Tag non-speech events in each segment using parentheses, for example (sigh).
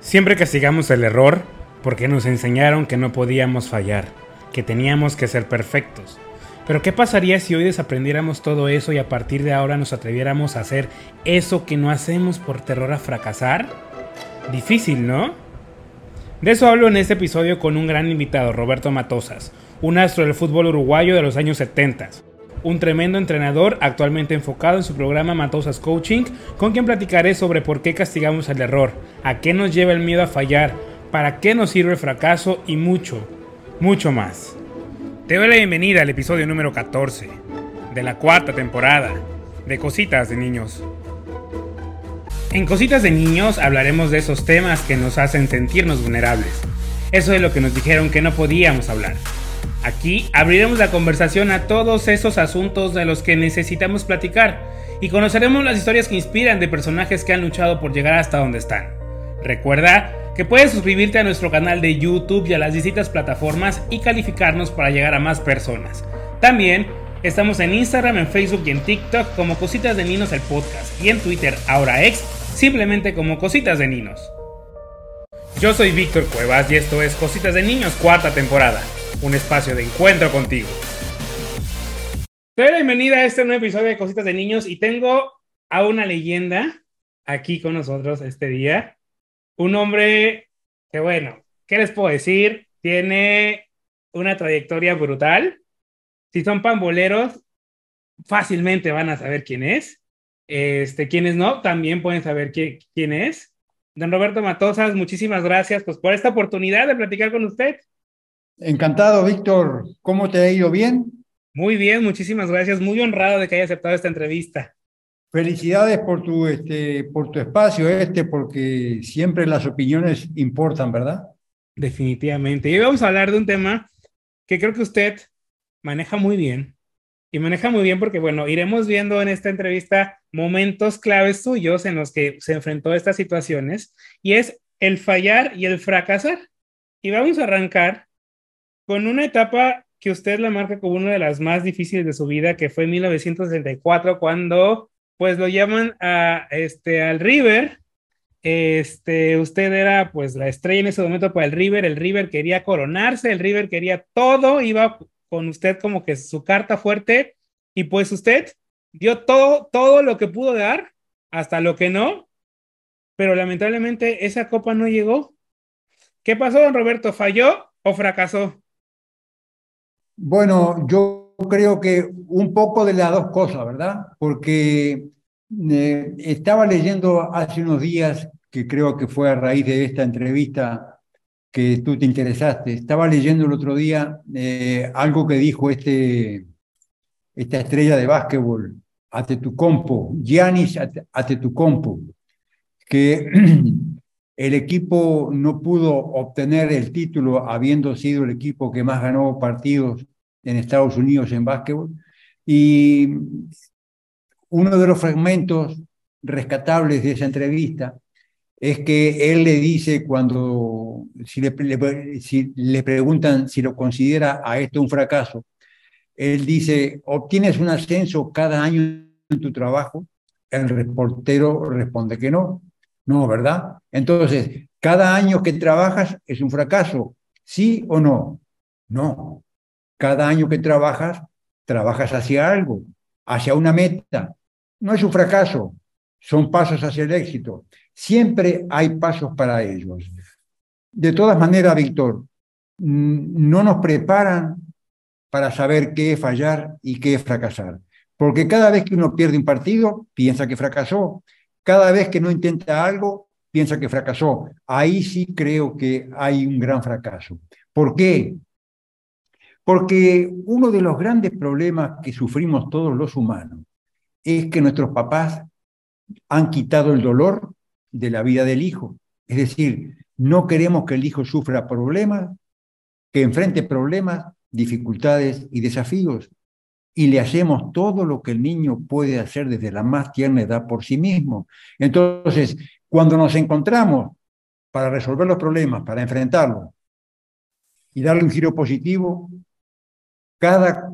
Siempre castigamos el error porque nos enseñaron que no podíamos fallar, que teníamos que ser perfectos. Pero ¿qué pasaría si hoy desaprendiéramos todo eso y a partir de ahora nos atreviéramos a hacer eso que no hacemos por terror a fracasar? Difícil, ¿no? De eso hablo en este episodio con un gran invitado, Roberto Matosas, un astro del fútbol uruguayo de los años 70 un tremendo entrenador actualmente enfocado en su programa Matosas Coaching, con quien platicaré sobre por qué castigamos el error, a qué nos lleva el miedo a fallar, para qué nos sirve el fracaso y mucho, mucho más. Te doy la bienvenida al episodio número 14 de la cuarta temporada de Cositas de Niños. En Cositas de Niños hablaremos de esos temas que nos hacen sentirnos vulnerables. Eso es lo que nos dijeron que no podíamos hablar Aquí abriremos la conversación a todos esos asuntos de los que necesitamos platicar y conoceremos las historias que inspiran de personajes que han luchado por llegar hasta donde están. Recuerda que puedes suscribirte a nuestro canal de YouTube y a las distintas plataformas y calificarnos para llegar a más personas. También estamos en Instagram, en Facebook y en TikTok como Cositas de Ninos el podcast y en Twitter, ahora ex, simplemente como Cositas de Ninos. Yo soy Víctor Cuevas y esto es Cositas de Niños cuarta temporada un espacio de encuentro contigo. Te doy la bienvenida a este nuevo episodio de Cositas de Niños y tengo a una leyenda aquí con nosotros este día. Un hombre que, bueno, ¿qué les puedo decir? Tiene una trayectoria brutal. Si son pamboleros, fácilmente van a saber quién es. Este, quienes no, también pueden saber quién es. Don Roberto Matosas, muchísimas gracias pues, por esta oportunidad de platicar con usted. Encantado, Víctor. ¿Cómo te ha ido? ¿Bien? Muy bien, muchísimas gracias. Muy honrado de que haya aceptado esta entrevista. Felicidades por tu, este, por tu espacio este, porque siempre las opiniones importan, ¿verdad? Definitivamente. Y hoy vamos a hablar de un tema que creo que usted maneja muy bien. Y maneja muy bien porque, bueno, iremos viendo en esta entrevista momentos claves suyos en los que se enfrentó a estas situaciones. Y es el fallar y el fracasar. Y vamos a arrancar con una etapa que usted la marca como una de las más difíciles de su vida, que fue en 1964, cuando pues lo llaman a, este, al River. Este, usted era pues la estrella en ese momento para el River, el River quería coronarse, el River quería todo, iba con usted como que su carta fuerte y pues usted dio todo, todo lo que pudo dar, hasta lo que no, pero lamentablemente esa copa no llegó. ¿Qué pasó, don Roberto? ¿Falló o fracasó? Bueno, yo creo que un poco de las dos cosas, ¿verdad? Porque eh, estaba leyendo hace unos días, que creo que fue a raíz de esta entrevista que tú te interesaste, estaba leyendo el otro día eh, algo que dijo este, esta estrella de básquetbol, Atetucompo, Giannis Atetucompo, que (clears throat) el equipo no pudo obtener el título habiendo sido el equipo que más ganó partidos en Estados Unidos en básquetbol. Y uno de los fragmentos rescatables de esa entrevista es que él le dice cuando, si le, si le preguntan si lo considera a esto un fracaso, él dice, ¿obtienes un ascenso cada año en tu trabajo? El reportero responde que no. No, ¿verdad? Entonces, cada año que trabajas es un fracaso, ¿sí o no? No. Cada año que trabajas, trabajas hacia algo, hacia una meta. No es un fracaso, son pasos hacia el éxito. Siempre hay pasos para ellos. De todas maneras, Víctor, mm, no nos preparan para saber qué es fallar y qué es fracasar. Porque cada vez que uno pierde un partido, piensa que fracasó. Cada vez que no intenta algo, piensa que fracasó. Ahí sí creo que hay un gran fracaso. ¿Por qué? Porque uno de los grandes problemas que sufrimos todos los humanos es que nuestros papás han quitado el dolor de la vida del hijo. Es decir, no queremos que el hijo sufra problemas, que enfrente problemas, dificultades y desafíos. Y le hacemos todo lo que el niño puede hacer desde la más tierna edad por sí mismo. Entonces, cuando nos encontramos para resolver los problemas, para enfrentarlos y darle un giro positivo, cada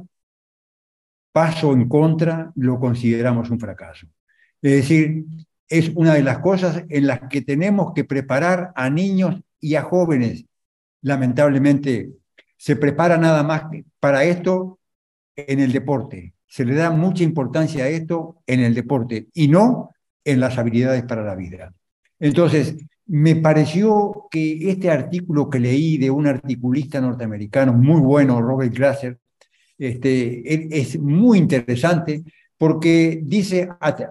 paso en contra lo consideramos un fracaso. Es decir, es una de las cosas en las que tenemos que preparar a niños y a jóvenes. Lamentablemente, se prepara nada más para esto en el deporte. Se le da mucha importancia a esto en el deporte y no en las habilidades para la vida. Entonces, me pareció que este artículo que leí de un articulista norteamericano muy bueno, Robert Glasser, este, es muy interesante porque dice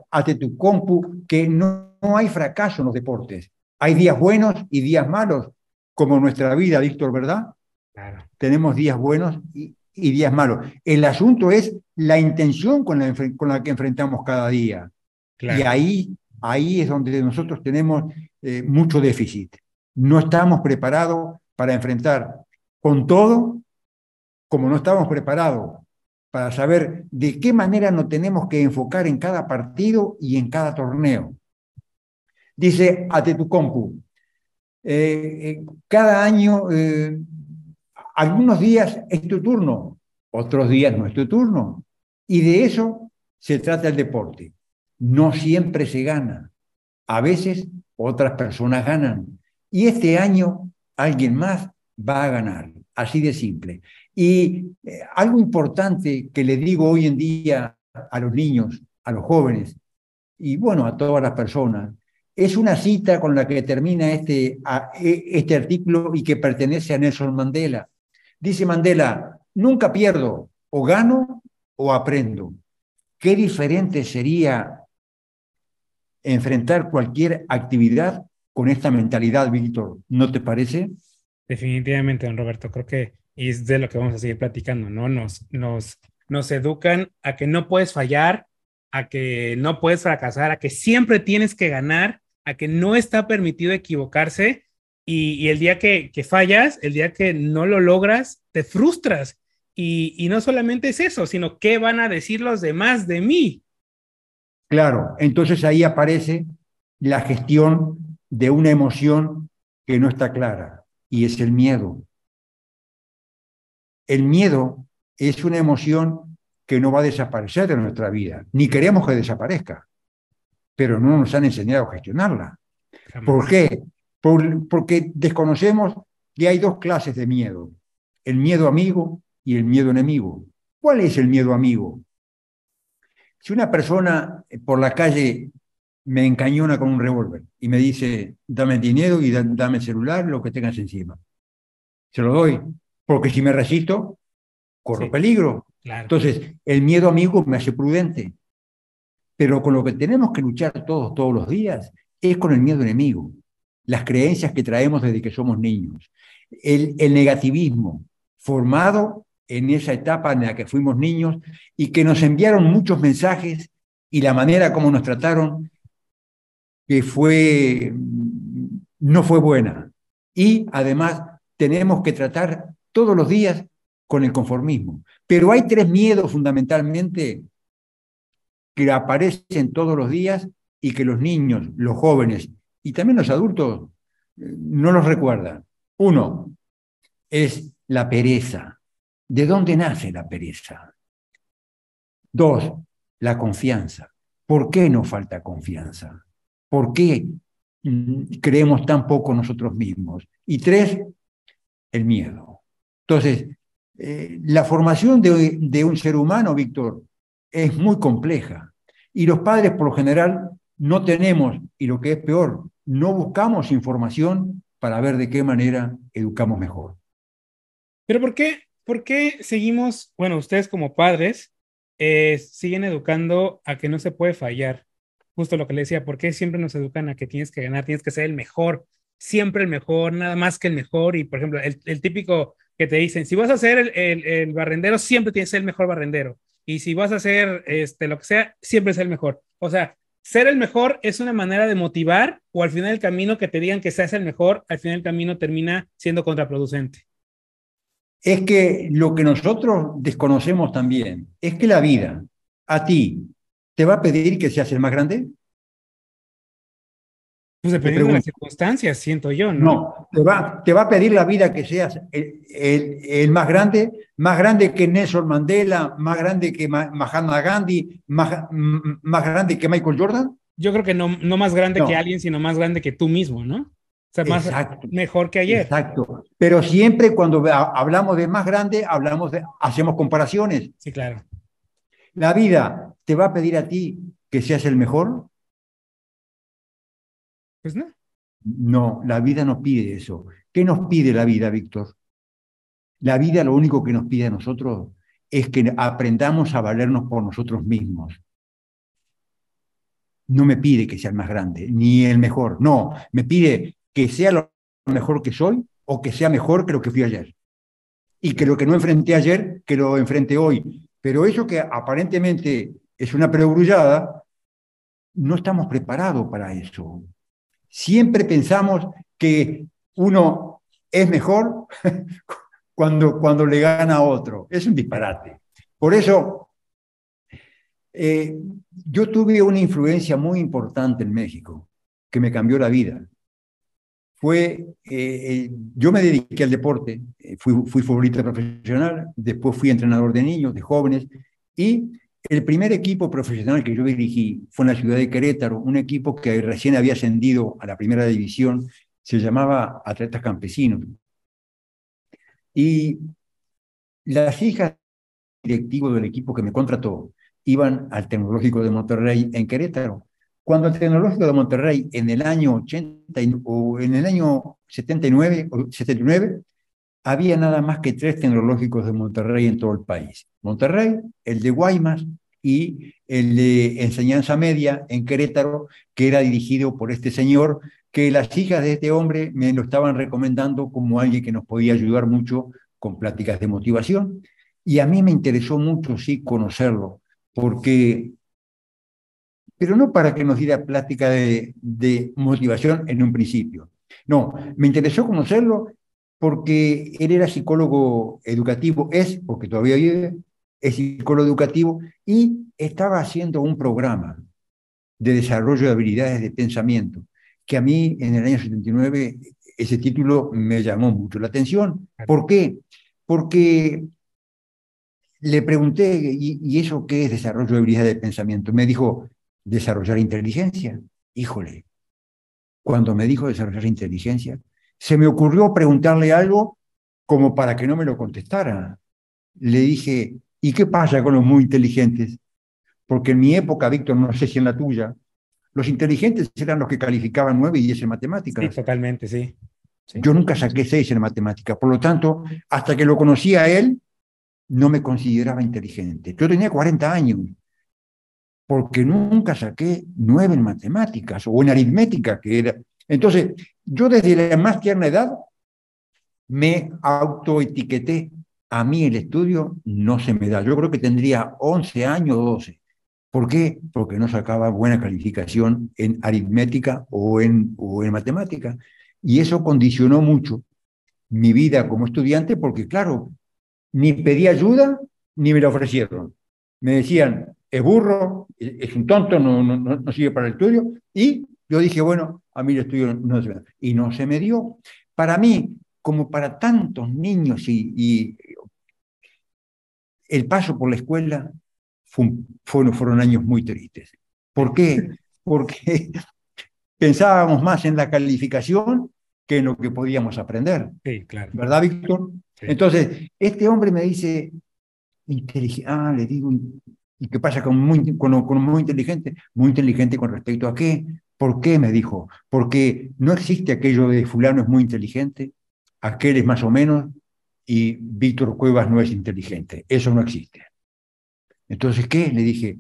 ante tu compu que no, no, hay fracaso en los deportes. Hay días buenos y días malos, como nuestra vida, Víctor, ¿verdad? Claro. Tenemos días buenos y, y, días malos. El asunto es la intención con la, con la que enfrentamos cada día. Claro. Y ahí, ahí es donde nosotros tenemos eh, mucho déficit. No estamos preparados para enfrentar con todo, como no estamos preparados para saber de qué manera nos tenemos que enfocar en cada partido y en cada torneo. Dice Atetucompu, eh, eh, cada año, eh, algunos días es tu turno, otros días no es tu turno. Y de eso se trata el deporte. No siempre se gana. A veces otras personas ganan. Y este año alguien más va a ganar. Así de simple. Y eh, algo importante que le digo hoy en día a los niños, a los jóvenes y bueno, a todas las personas, es una cita con la que termina este, e, este artículo y que pertenece a Nelson Mandela. Dice Mandela, nunca pierdo, o gano o aprendo. Qué diferente sería enfrentar cualquier actividad con esta mentalidad, Víctor. ¿No te parece? Definitivamente, don Roberto. Creo que es de lo que vamos a seguir platicando, ¿no? Nos, nos, nos educan a que no puedes fallar, a que no puedes fracasar, a que siempre tienes que ganar, a que no está permitido equivocarse. Y, y el día que, que, fallas, el día que no lo logras, te frustras. Y, y no solamente es eso, sino qué van a decir los demás de mí. Claro, entonces ahí aparece la gestión de una emoción que no está clara y es el miedo. El miedo es una emoción que no va a desaparecer de nuestra vida, ni queremos que desaparezca, pero no nos han enseñado a gestionarla. ¿Por qué? Por, porque desconocemos que hay dos clases de miedo, el miedo amigo y el miedo enemigo. ¿Cuál es el miedo amigo? Si una persona por la calle me encañona con un revólver y me dice, dame dinero y dame celular, lo que tengas encima. Se lo doy, porque si me resisto, corro sí, peligro. Claro. Entonces, el miedo amigo me hace prudente. Pero con lo que tenemos que luchar todos, todos los días, es con el miedo enemigo. Las creencias que traemos desde que somos niños. El, el negativismo, formado en esa etapa en la que fuimos niños y que nos enviaron muchos mensajes y la manera como nos trataron que fue no fue buena. Y además tenemos que tratar todos los días con el conformismo. Pero hay tres miedos fundamentalmente que aparecen todos los días y que los niños, los jóvenes y también los adultos no los recuerdan. Uno es la pereza. ¿De dónde nace la pereza? Dos, la confianza. ¿Por qué nos falta confianza? ¿Por qué creemos tan poco nosotros mismos? Y tres, el miedo. Entonces, eh, la formación de, un ser humano, Víctor, es muy compleja. Y los padres, por lo general, no tenemos, y lo que es peor, no buscamos información para ver de qué manera educamos mejor. Pero ¿por qué ¿por qué seguimos, bueno, ustedes como padres, eh, siguen educando a que no se puede fallar? Justo lo que le decía, ¿por qué siempre nos educan a que tienes que ganar, tienes que ser el mejor, siempre el mejor, nada más que el mejor? Y, por ejemplo, el típico que te dicen, si vas a ser el, el, el, barrendero, siempre tienes que ser el mejor barrendero. Y si vas a hacer este, lo que sea, siempre es el mejor. O sea, ser el mejor es una manera de motivar o al final del camino que te digan que seas el mejor, al final del camino termina siendo contraproducente es que lo que nosotros desconocemos también es que la vida a ti te va a pedir que seas el más grande. Pues dependiendo de las circunstancias, siento yo, ¿no? No, te va, te va a pedir la vida que seas el, el, el, más grande, más grande que Nelson Mandela, más grande que Mahatma Gandhi, más, más grande que Michael Jordan. Yo creo que no, no más grande que alguien, sino más grande que tú mismo, ¿no? O sea, más mejor que ayer. Exacto. Pero siempre cuando hablamos de más grande, hablamos de, hacemos comparaciones. Sí, claro. La vida te va a pedir a ti que seas el mejor. Pues no. No, la vida no pide eso. ¿Qué nos pide la vida, Víctor? La vida lo único que nos pide a nosotros es que aprendamos a valernos por nosotros mismos. No me pide que sea el más grande, ni el mejor. No, me pide que sea lo mejor que soy o que sea mejor que lo que fui ayer. Y que lo que no enfrenté ayer, que lo enfrente hoy. Pero eso que aparentemente es una prebrullada, no estamos preparados para eso. Siempre pensamos que uno es mejor (laughs) cuando, cuando le gana a otro. Es un disparate. Por eso, eh, yo tuve una influencia muy importante en México que me cambió la vida. Fue, eh, yo me dediqué al deporte, eh, fui, fui futbolista profesional, después fui entrenador de niños, de jóvenes, y el primer equipo profesional que yo dirigí fue en la ciudad de Querétaro, un equipo que recién había ascendido a la primera división, se llamaba Atletas Campesinos. Y las hijas directivo del equipo que me contrató iban al Tecnológico de Monterrey en Querétaro. Cuando el Tecnológico de Monterrey en el año 80 o en el año 79, 79 había nada más que tres tecnológicos de Monterrey en todo el país. Monterrey, el de Guaymas y el de enseñanza media en Querétaro, que era dirigido por este señor, que las hijas de este hombre me lo estaban recomendando como alguien que nos podía ayudar mucho con pláticas de motivación. Y a mí me interesó mucho, sí, conocerlo, porque, pero no para que nos diera plática de, de motivación en un principio. No, me interesó conocerlo porque él era psicólogo educativo, es, porque todavía vive, es psicólogo educativo, y estaba haciendo un programa de desarrollo de habilidades de pensamiento, que a mí en el año 79 ese título me llamó mucho la atención. ¿Por qué? Porque le pregunté, ¿y, ¿y, eso qué es desarrollo de habilidades de pensamiento? Me dijo, desarrollar inteligencia. Híjole, cuando me dijo desarrollar inteligencia, se me ocurrió preguntarle algo como para que no me lo contestara. Le dije, ¿y qué pasa con los muy inteligentes? Porque en mi época, Víctor, no sé si en la tuya, los inteligentes eran los que calificaban nueve y diez en matemáticas. Sí, totalmente, sí. Yo nunca saqué seis en matemáticas. Por lo tanto, hasta que lo conocí a él, no me consideraba inteligente. Yo tenía 40 años, porque nunca saqué nueve en matemáticas o en aritmética, que era entonces, yo desde la más tierna edad me autoetiqueté. A mí el estudio no se me da. Yo creo que tendría 11 años o 12. ¿Por qué? Porque no sacaba buena calificación en aritmética o en, o en matemática. Y eso condicionó mucho mi vida como estudiante porque, claro, ni pedí ayuda ni me la ofrecieron. Me decían, es burro, es un tonto, no, no, no sirve para el estudio. Y yo dije, bueno, a mí el estudio no se me Y no se me dio. Para mí, como para tantos niños y, el paso por la escuela fueron, fueron años muy tristes. ¿Por qué? Porque (laughs) pensábamos más en la calificación que en lo que podíamos aprender. Sí, claro. ¿Verdad, Víctor? Entonces, este hombre me dice, ah, le digo, ¿y qué pasa con muy, con, con muy inteligente? Muy inteligente con respecto a qué? ¿Por qué? me dijo. Porque no existe aquello de fulano es muy inteligente, aquel es más o menos, y Víctor Cuevas no es inteligente. Eso no existe. Entonces, ¿qué? Le dije,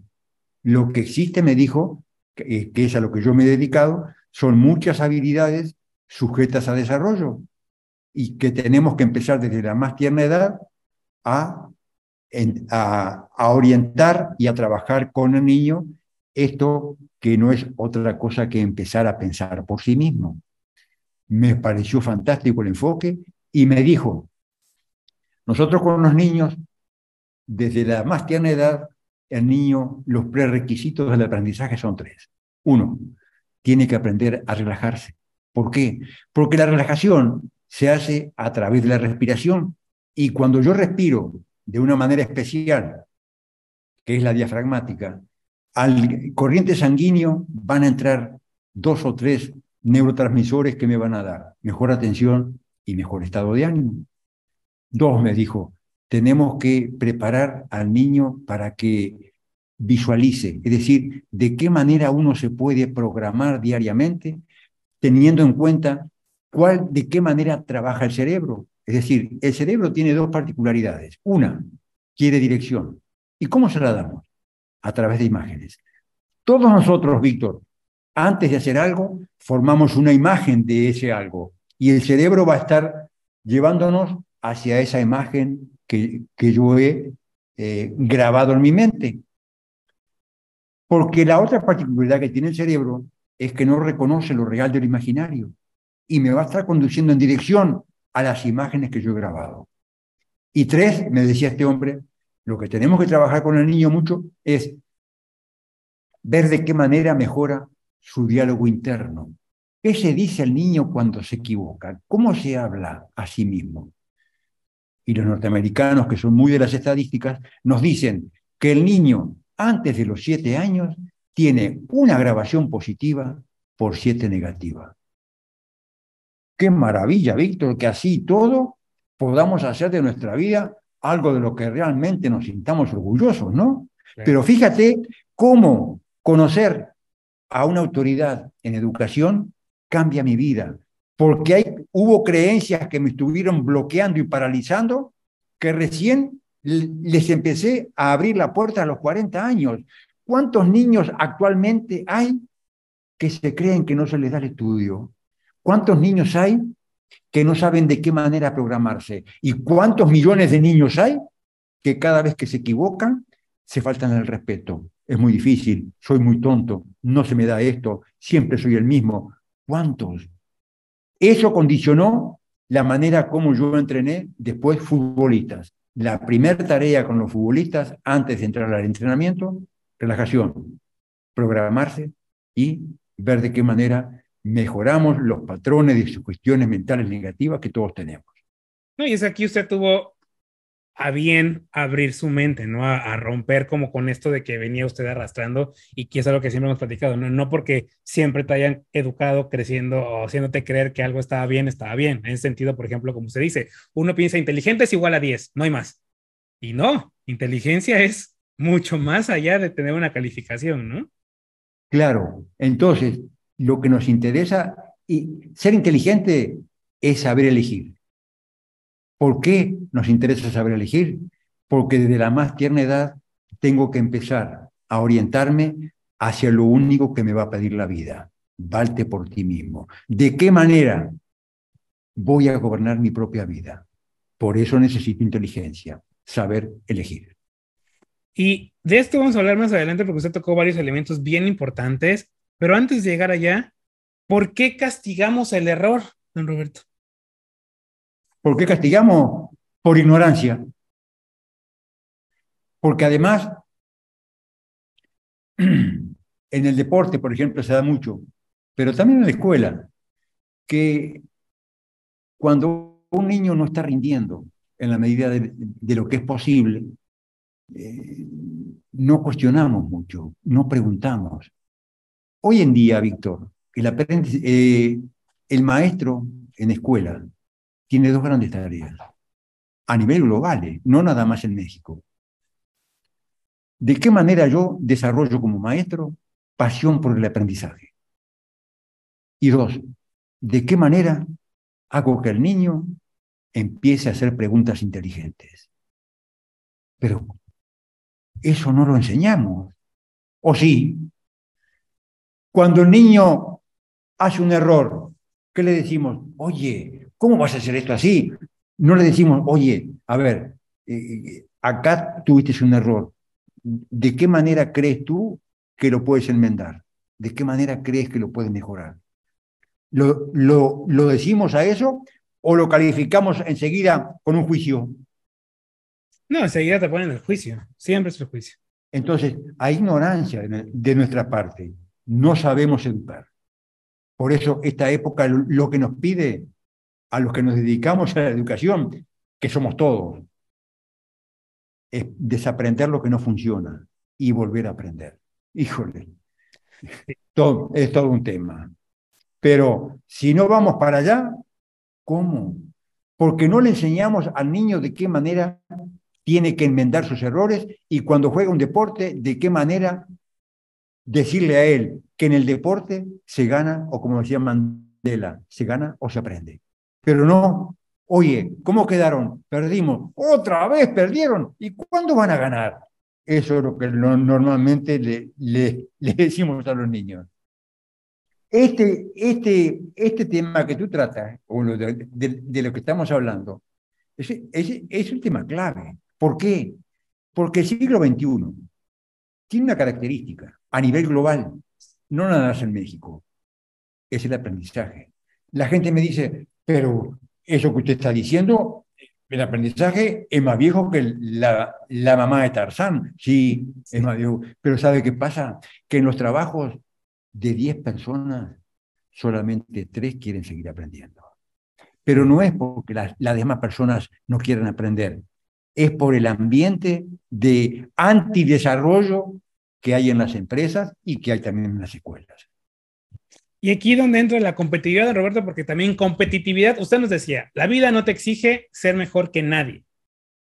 lo que existe, me dijo, que, es a lo que yo me he dedicado, son muchas habilidades sujetas a desarrollo y que tenemos que empezar desde la más tierna edad a, a, a orientar y a trabajar con el niño esto que no es otra cosa que empezar a pensar por sí mismo. Me pareció fantástico el enfoque y me dijo, nosotros con los niños, desde la más tierna edad, el niño, los prerequisitos del aprendizaje son tres. Uno, tiene que aprender a relajarse. ¿Por qué? Porque la relajación se hace a través de la respiración y cuando yo respiro de una manera especial, que es la diafragmática, al corriente sanguíneo van a entrar dos o tres neurotransmisores que me van a dar mejor atención y mejor estado de ánimo. Dos, me dijo, tenemos que preparar al niño para que visualice, es decir, de qué manera uno se puede programar diariamente teniendo en cuenta cuál, de qué manera trabaja el cerebro. Es decir, el cerebro tiene dos particularidades. Una, quiere dirección. ¿Y cómo se la damos? A través de imágenes. Todos nosotros, Víctor, antes de hacer algo, formamos una imagen de ese algo y el cerebro va a estar llevándonos hacia esa imagen que, que yo he eh, grabado en mi mente. Porque la otra particularidad que tiene el cerebro es que no reconoce lo real del imaginario y me va a estar conduciendo en dirección a las imágenes que yo he grabado. Y tres, me decía este hombre, lo que tenemos que trabajar con el niño mucho es ver de qué manera mejora su diálogo interno. ¿Qué se dice al niño cuando se equivoca? ¿Cómo se habla a sí mismo? Y los norteamericanos, que son muy de las estadísticas, nos dicen que el niño antes de los siete años tiene una grabación positiva por siete negativa. Qué maravilla, Víctor, que así todo podamos hacer de nuestra vida algo de lo que realmente nos sintamos orgullosos, ¿no? Pero fíjate cómo conocer a una autoridad en educación cambia mi vida, porque hay, hubo creencias que me estuvieron bloqueando y paralizando que recién les empecé a abrir la puerta a los 40 años. ¿Cuántos niños actualmente hay que se creen que no se les da el estudio? ¿Cuántos niños hay que no saben de qué manera programarse? ¿Y cuántos millones de niños hay que cada vez que se equivocan se faltan el respeto? Es muy difícil, soy muy tonto, no se me da esto, siempre soy el mismo. ¿Cuántos? Eso condicionó la manera como yo entrené después futbolistas. La primera tarea con los futbolistas antes de entrar al entrenamiento relajación, programarse y ver de qué manera mejoramos los patrones de cuestiones mentales negativas que todos tenemos. No, y es aquí usted tuvo a bien abrir su mente, ¿no? A, romper como con esto de que venía usted arrastrando y que es algo que siempre hemos platicado, ¿no? No porque siempre te hayan educado creciendo o haciéndote creer que algo estaba bien, estaba bien. En ese sentido, por ejemplo, como usted dice, uno piensa inteligente es igual a 10, no hay más. Y no, inteligencia es mucho más allá de tener una calificación, ¿no? Claro, entonces lo que nos interesa, y ser inteligente es saber elegir. ¿Por qué nos interesa saber elegir? Porque desde la más tierna edad tengo que empezar a orientarme hacia lo único que me va a pedir la vida. Valte por ti mismo. ¿De qué manera voy a gobernar mi propia vida? Por eso necesito inteligencia, saber elegir. Y de esto vamos a hablar más adelante porque usted tocó varios elementos bien importantes, pero antes de llegar allá, ¿por qué castigamos el error, don Roberto? ¿Por qué castigamos? Por ignorancia. Porque además, (clears throat) en el deporte, por ejemplo, se da mucho, pero también en la escuela, que cuando un niño no está rindiendo en la medida de lo que es posible, eh, no cuestionamos mucho, no preguntamos. Hoy en día, Víctor, el, eh, el maestro en escuela tiene dos grandes tareas, a nivel global, eh, no nada más en México. ¿De qué manera yo desarrollo como maestro pasión por el aprendizaje? Y dos, ¿de qué manera hago que el niño empiece a hacer preguntas inteligentes? Pero eso no lo enseñamos. ¿O sí? Cuando el niño hace un error, ¿qué le decimos? Oye, ¿cómo vas a hacer esto así? No le decimos, oye, a ver, eh, acá tuviste un error. ¿De qué manera crees tú que lo puedes enmendar? ¿De qué manera crees que lo puedes mejorar? ¿Lo, lo, lo decimos a eso o lo calificamos enseguida con un juicio? No, enseguida te ponen el juicio, siempre es el juicio. Entonces, hay ignorancia de nuestra parte, no sabemos educar. Por eso esta época lo que nos pide a los que nos dedicamos a la educación, que somos todos, es desaprender lo que no funciona y volver a aprender. híjole, todo, es todo un tema. Pero si no vamos para allá, ¿cómo? Porque no le enseñamos al niño de qué manera tiene que enmendar sus errores y cuando juega un deporte, de qué manera decirle a él que en el deporte se gana, o como decía Mandela, se gana o se aprende. Pero no, oye, ¿cómo quedaron? Perdimos, otra vez perdieron, ¿y cuándo van a ganar? Eso es lo que normalmente le, (laughs) le, decimos a los niños. Este, este, este tema que tú tratas, o de, de, lo que estamos hablando, es, es, es un tema clave. ¿Por qué? Porque el siglo XXI tiene una característica a nivel global, no nada más en México, es el aprendizaje. La gente me dice, pero eso que usted está diciendo, el aprendizaje es más viejo que la, la mamá de Tarzán. Sí, es más viejo. Pero ¿sabe qué pasa? Que en los trabajos de 10 personas, solamente 3 quieren seguir aprendiendo. Pero no es porque las, las demás personas no quieran aprender, es por el ambiente de antidesarrollo que hay en las empresas y que hay también en las escuelas. Y aquí donde entra la competitividad, Roberto, porque también competitividad, usted nos decía, la vida no te exige ser mejor que nadie,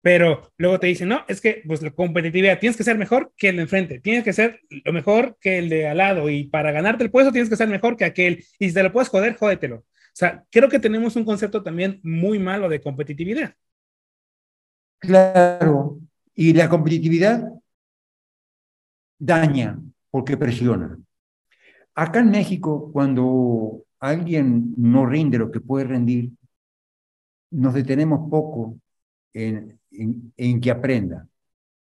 pero luego te dice, no, es que pues la competitividad, tienes que ser mejor que el de enfrente, tienes que ser lo mejor que el de al lado y para ganarte el puesto tienes que ser mejor que aquel y si te lo puedes joder, jódetelo. O sea, creo que tenemos un concepto también muy malo de competitividad. Claro, y la competitividad daña porque presiona. Acá en México, cuando alguien no rinde lo que puede rendir, nos detenemos poco en, en, que aprenda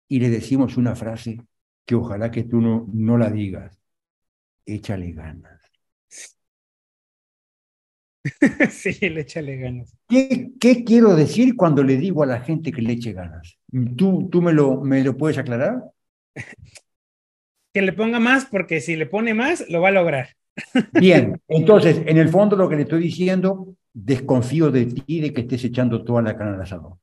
y le decimos una frase que ojalá que tú no, no la digas. Échale ganas. (laughs) sí, le échale ganas. ¿Qué, ¿Qué, quiero decir cuando le digo a la gente que le eche ganas? ¿Tú, tú me, lo, me lo puedes aclarar? (laughs) que le ponga más, porque si le pone más, lo va a lograr. Bien, (laughs) entonces, en el fondo lo que le estoy diciendo, desconfío de ti de que estés echando toda la carne al asador.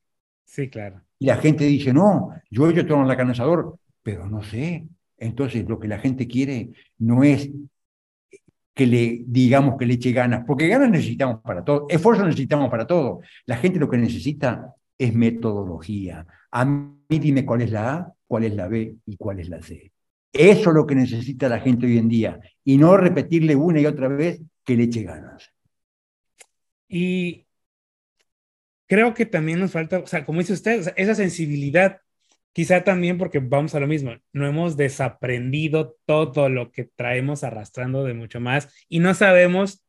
Sí, claro. Y la gente dice, no, yo echo toda la carne al asador, pero no sé. Entonces, lo que la gente quiere no es que le digamos que le eche ganas, porque ganas necesitamos para todo, esfuerzo necesitamos para todo. La gente lo que necesita es metodología. A mí dime cuál es la A, cuál es la B y cuál es la C. Eso es lo que necesita la gente hoy en día, y no repetirle una y otra vez que le eche ganas. Y creo que también nos falta, o sea, como dice usted, esa sensibilidad Quizá también porque vamos a lo mismo, no hemos desaprendido todo lo que traemos arrastrando de mucho más y no sabemos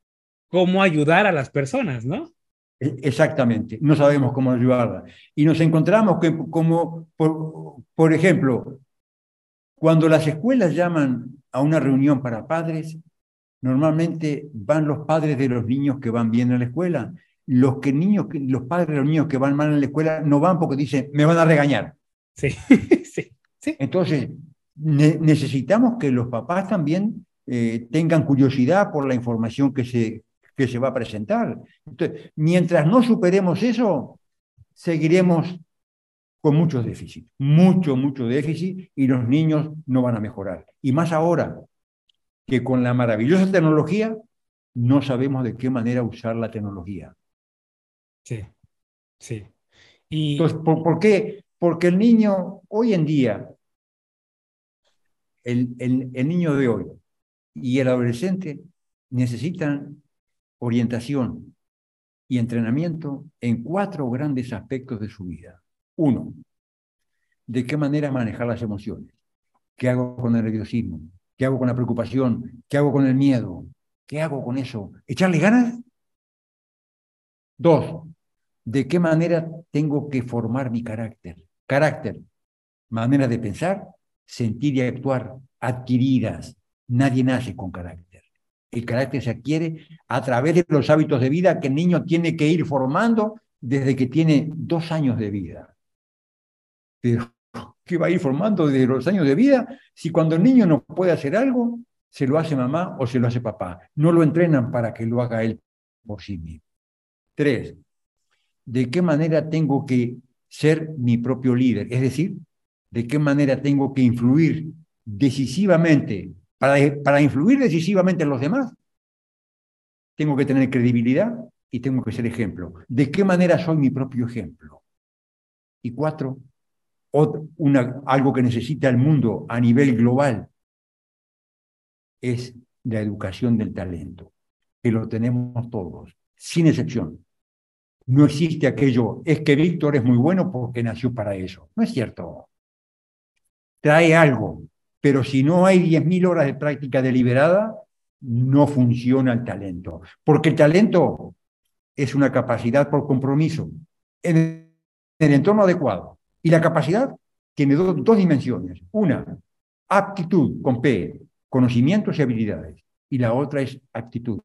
cómo ayudar a las personas, ¿no? E, exactamente, no sabemos cómo ayudarlas. Y nos encontramos que, como, por, por ejemplo, cuando las escuelas llaman a una reunión para padres, normalmente van los padres de los niños que van bien a la escuela. Los, que niños, los padres de los niños que van mal a la escuela no van porque dicen, me van a regañar. Sí, (laughs) sí, sí. Entonces, necesitamos que los papás también eh, tengan curiosidad por la información que se, que se va a presentar. Entonces, mientras no superemos eso, seguiremos con mucho déficit, mucho, mucho déficit, y los niños no van a mejorar. Y más ahora, que con la maravillosa tecnología, no sabemos de qué manera usar la tecnología. Sí, sí. Y... Entonces, ¿por, qué, porque el niño, hoy en día, el, el, niño de hoy y el adolescente necesitan orientación y entrenamiento en cuatro grandes aspectos de su vida. Uno, de qué manera manejar las emociones. ¿Qué hago con el nerviosismo? ¿Qué hago con la preocupación? ¿Qué hago con el miedo? ¿Qué hago con eso? ¿Echarle ganas? Dos, ¿de qué manera tengo que formar mi carácter? Carácter, manera de pensar, sentir y actuar adquiridas. Nadie nace con carácter. El carácter se adquiere a través de los hábitos de vida que el niño tiene que ir formando desde que tiene dos años de vida. Pero, ¿qué va a ir formando desde los años de vida si cuando el niño no puede hacer algo, se lo hace mamá o se lo hace papá? No lo entrenan para que lo haga él por sí mismo. Tres, ¿de qué manera tengo que ser mi propio líder, es decir, de qué manera tengo que influir decisivamente, para, para influir decisivamente en los demás, tengo que tener credibilidad y tengo que ser ejemplo. ¿De qué manera soy mi propio ejemplo? Y cuatro, una, algo que necesita el mundo a nivel global es la educación del talento, que lo tenemos todos, sin excepción. No existe aquello, es que Víctor es muy bueno porque nació para eso. No es cierto. Trae algo, pero si no hay 10.000 horas de práctica deliberada, no funciona el talento. Porque el talento es una capacidad por compromiso en el entorno adecuado. Y la capacidad tiene dos dimensiones. Una, aptitud con P, conocimientos y habilidades. Y la otra es actitud,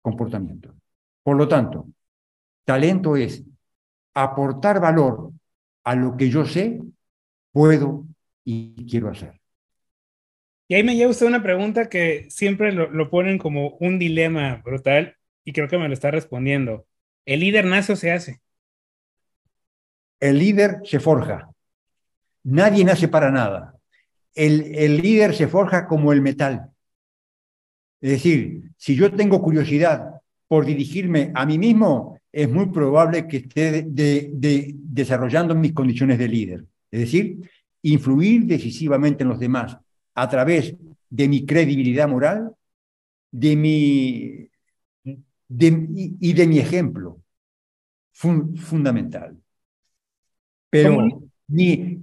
comportamiento. Por lo tanto, talento es aportar valor a lo que yo sé, puedo y quiero hacer. Y ahí me lleva usted una pregunta que siempre lo, lo, ponen como un dilema brutal y creo que me lo está respondiendo. ¿El líder nace o se hace? El líder se forja. Nadie nace para nada el, líder se forja como el metal. Es decir, si yo tengo curiosidad por dirigirme a mí mismo, es muy probable que esté desarrollando mis condiciones de líder. Es decir, influir decisivamente en los demás a través de mi credibilidad moral de mi, y de mi ejemplo fundamental. Pero ni,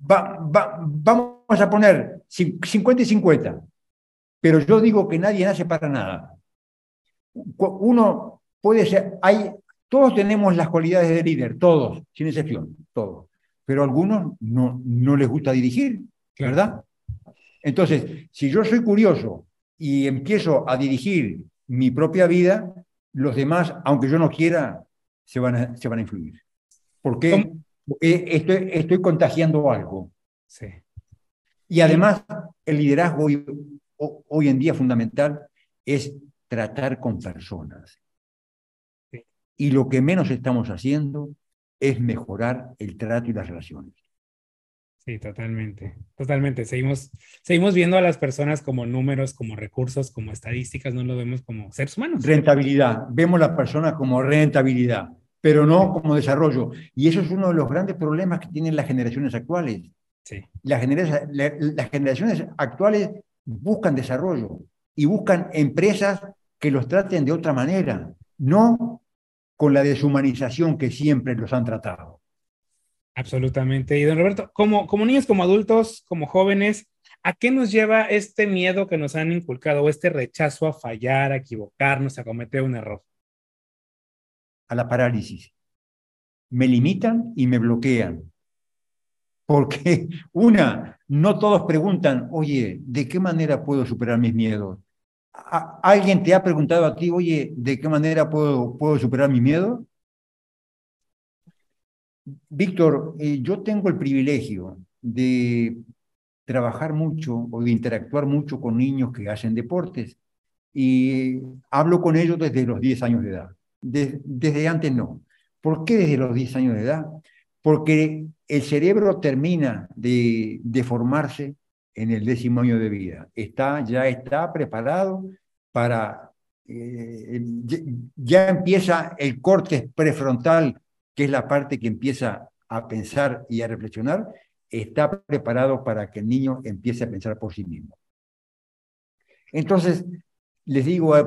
vamos vamos a poner 50 y 50, pero yo digo que nadie nace para nada. Uno puede ser, hay, todos tenemos las cualidades de líder, todos, sin excepción, todos, pero a algunos no, no les gusta dirigir, ¿verdad? Entonces, si yo soy curioso y empiezo a dirigir mi propia vida, los demás, aunque yo no quiera, se van a, se van a influir. Porque estoy, estoy contagiando algo. Sí. Y además, el liderazgo hoy, en día fundamental es tratar con personas. Y lo que menos estamos haciendo es mejorar el trato y las relaciones. Sí, totalmente, totalmente. Seguimos, seguimos viendo a las personas como números, como recursos, como estadísticas, no lo vemos como seres humanos. Rentabilidad, vemos a la persona como rentabilidad, pero no como desarrollo. Y eso es uno de los grandes problemas que tienen las generaciones actuales. Las, generaciones, actuales buscan desarrollo y buscan empresas que los traten de otra manera, no con la deshumanización que siempre los han tratado. Absolutamente. Y don Roberto, como, como niños, como adultos, como jóvenes, ¿a qué nos lleva este miedo que nos han inculcado o este rechazo a fallar, a equivocarnos, a cometer un error? A la parálisis. Me limitan y me bloquean. Porque (laughs) una, no todos preguntan, oye, ¿de qué manera puedo superar mis miedos? ¿Alguien te ha preguntado a ti, oye, ¿de qué manera puedo, puedo superar mi miedo? Víctor, eh, yo tengo el privilegio de trabajar mucho o de interactuar mucho con niños que hacen deportes y hablo con ellos desde los 10 años de edad. Desde antes no. ¿Por qué desde los 10 años de edad? Porque el cerebro termina de, formarse en el décimo año de vida. Está, ya está preparado para, eh, ya empieza el corte prefrontal, que es la parte que empieza a pensar y a reflexionar, está preparado para que el niño empiece a pensar por sí mismo. Entonces, les digo, eh,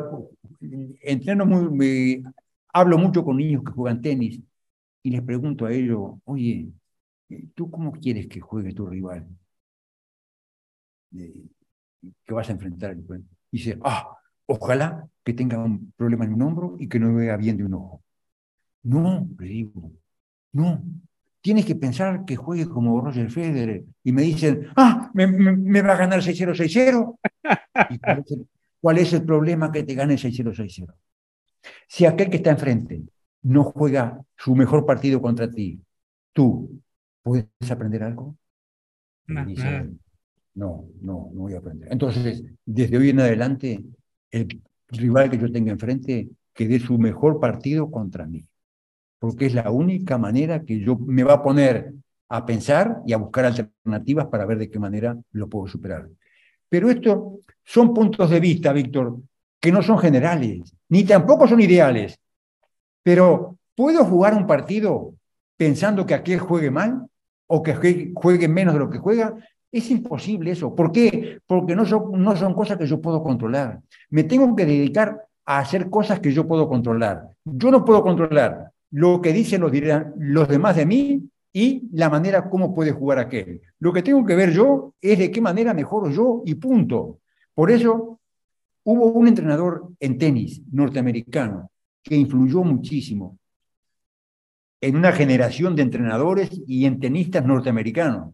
entreno muy, hablo mucho con niños que juegan tenis y les pregunto a ellos, oye, ¿tú cómo quieres que juegue tu rival? Eh, que vas a enfrentar. Y dice, ah, ojalá que tenga un problema en un hombro y que no vea bien de un ojo. No, le digo, no. Tienes que pensar que juegue como Roger Federer. Y me dicen, ah, me, va a ganar 6-0, 6-0. cuál, es el, ¿Cuál es el problema que te gane 6-0, 6-0? Si aquel que está enfrente no juega su mejor partido contra ti, tú ¿puedes aprender algo? No, no, no, no voy a aprender. Entonces, desde hoy en adelante, el rival que yo tenga enfrente, que dé su mejor partido contra mí. Porque es la única manera que yo me va a poner a pensar y a buscar alternativas para ver de qué manera lo puedo superar. Pero esto son puntos de vista, Víctor, que no son generales, ni tampoco son ideales. Pero, ¿puedo jugar un partido pensando que aquel juegue mal o que juegue menos de lo que juega? Es imposible eso. ¿Por qué? Porque no son, cosas que yo puedo controlar. Me tengo que dedicar a hacer cosas que yo puedo controlar. Yo no puedo controlar lo que dicen los, los demás de mí y la manera como puede jugar aquel. Lo que tengo que ver yo es de qué manera mejoro yo y punto. Por eso hubo un entrenador en tenis norteamericano que influyó muchísimo en una generación de entrenadores y en tenistas norteamericanos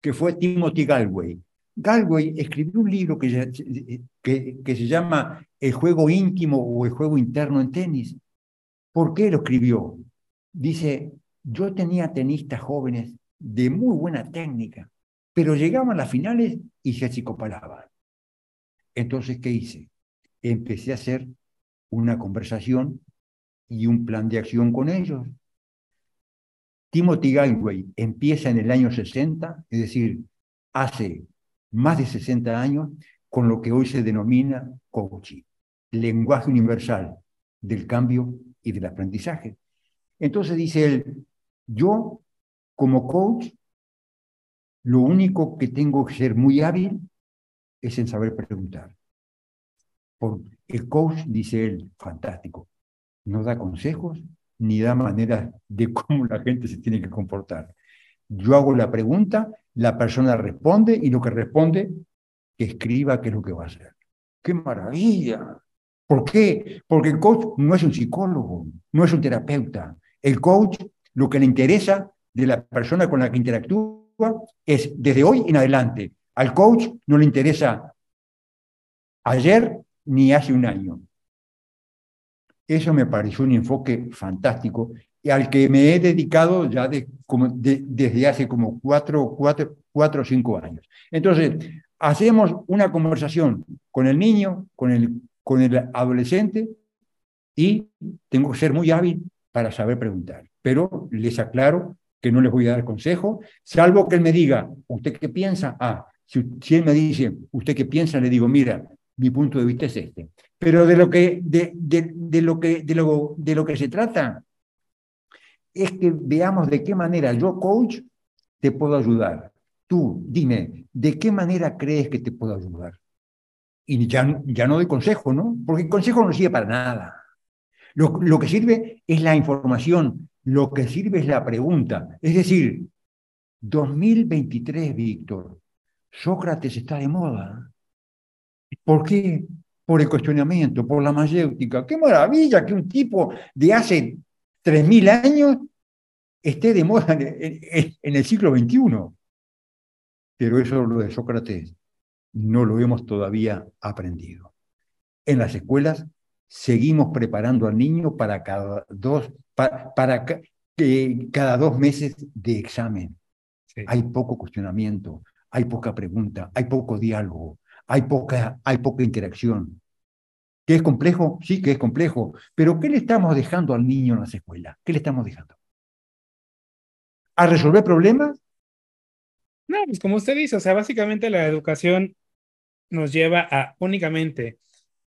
que fue Timothy Galway. Galway escribió un libro que, que, que, se llama El juego íntimo o el juego interno en tenis. ¿Por qué lo escribió? Dice, yo tenía tenistas jóvenes de muy buena técnica, pero llegaban a las finales y se achicopalaban. Entonces, ¿qué hice? Empecé a hacer una conversación y un plan de acción con ellos. Timothy Galway empieza en el año 60, es decir, hace más de 60 años, con lo que hoy se denomina coaching, lenguaje universal del cambio y del aprendizaje. Entonces dice él, yo como coach, lo único que tengo que ser muy hábil es en saber preguntar. Por el coach, dice él, fantástico, no da consejos, ni da manera de (laughs) cómo la gente se tiene que comportar. Yo hago la pregunta, la persona responde y lo que responde, que escriba qué es lo que va a hacer. ¡Qué maravilla! ¿Por qué? Porque el coach no es un psicólogo, no es un terapeuta. El coach lo que le interesa de la persona con la que interactúa es desde hoy en adelante. Al coach no le interesa ayer ni hace un año. Eso me pareció un enfoque fantástico y al que me he dedicado ya desde hace como cuatro, cuatro, cuatro o cinco años. Entonces, hacemos una conversación con el niño, con el, con el adolescente y tengo que ser muy hábil para saber preguntar. Pero les aclaro que no les voy a dar consejo, salvo que él me diga, ¿usted qué piensa? Ah, si, él me dice, ¿usted qué piensa? Le digo, mira, mi punto de vista es este. Pero de lo que, de, lo que, de, lo, de lo que se trata es que veamos de qué manera yo, coach, te puedo ayudar. Tú, dime, ¿de qué manera crees que te puedo ayudar? Y ya, ya no doy consejo, ¿no? Porque el consejo no sirve para nada. Lo, lo que sirve es la información, lo que sirve es la pregunta. Es decir, 2023, Víctor, Sócrates está de moda. ¿Por qué? Por el cuestionamiento, por la mayéutica. ¡Qué maravilla que un tipo de hace 3.000 años esté de moda en, el siglo XXI! Pero eso lo de Sócrates no lo hemos todavía aprendido. En las escuelas seguimos preparando al niño para cada dos, para, cada dos meses de examen. Hay poco cuestionamiento, hay poca pregunta, hay poco diálogo, hay poca, hay poca interacción. ¿Qué es complejo? Sí, que es complejo. Pero ¿qué le estamos dejando al niño en las escuelas? ¿Qué le estamos dejando? ¿A resolver problemas? No, pues como usted dice, o sea, básicamente la educación nos lleva a únicamente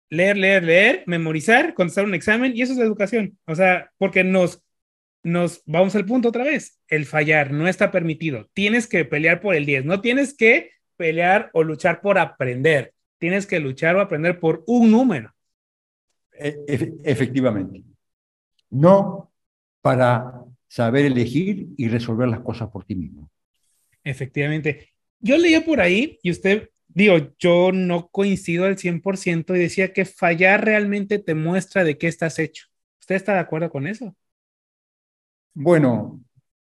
leer, leer, leer, memorizar, contestar un examen y eso es educación. O sea, porque nos, nos vamos al punto otra vez. El fallar no está permitido. Tienes que pelear por el 10, no tienes que pelear o luchar por aprender. Tienes que luchar o aprender por un número. E, efectivamente. No para saber elegir y resolver las cosas por ti mismo. Efectivamente. Yo leía por ahí, y usted, digo, yo no coincido al 100% y decía que fallar realmente te muestra de qué estás hecho. ¿Usted está de acuerdo con eso? Bueno,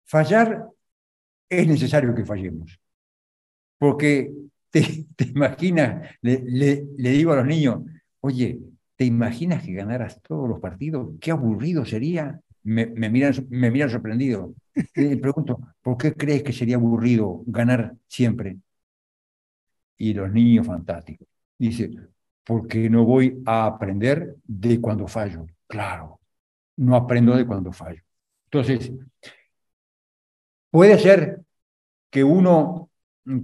fallar es necesario que fallemos. Porque te, (laughs) imaginas, le, digo a los niños, oye, ¿te imaginas que ganaras todos los partidos? Qué aburrido sería. Me, miran, me miran sorprendido. Le pregunto, ¿por qué crees que sería aburrido ganar siempre? Y los niños fantásticos. Dice, porque no voy a aprender de cuando fallo. Claro, no aprendo de cuando fallo. Entonces, Puede ser que uno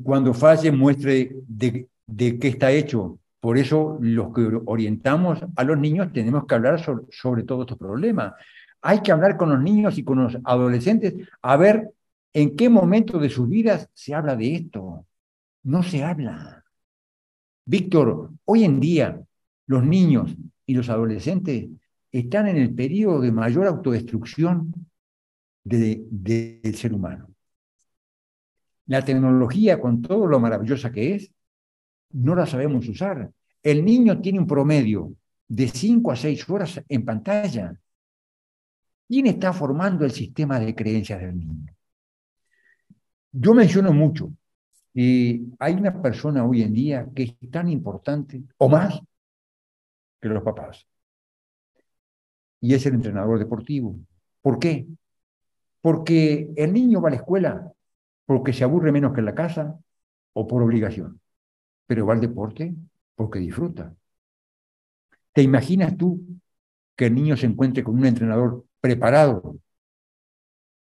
cuando falle muestre de, de qué está hecho. Por eso los que orientamos a los niños tenemos que hablar sobre, sobre todos estos problemas. Hay que hablar con los niños y con los adolescentes a ver en qué momento de sus vidas se habla de esto. No se habla. Víctor, hoy en día los niños y los adolescentes están en el periodo de mayor autodestrucción del ser humano. La tecnología, con todo lo maravillosa que es, no la sabemos usar. El niño tiene un promedio de 5 a 6 horas en pantalla. ¿Quién está formando el sistema de creencias del niño? Yo menciono mucho. Y hay una persona hoy en día que es tan importante, o más, que los papás. Y es el entrenador deportivo. ¿Por qué? Porque el niño va a la escuela porque se aburre menos que en la casa o por obligación. Pero va al deporte porque disfruta. ¿Te imaginas tú que el niño se encuentre con un entrenador preparado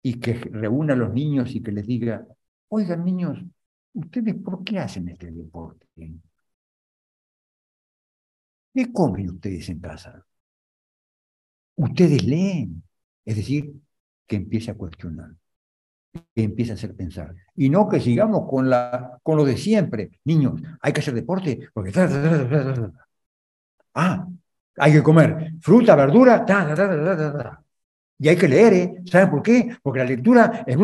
y que reúna a los niños y que les diga, oigan niños, ¿ustedes por qué hacen este deporte? ¿Qué comen ustedes en casa? Ustedes leen, es decir, que empiece a cuestionar que empieza a hacer pensar. Y no que sigamos con, la, con lo de siempre. Niños, hay que hacer deporte porque... Ah, hay que comer fruta, verdura, y hay que leer, ¿eh? ¿Saben por qué? Porque la lectura es...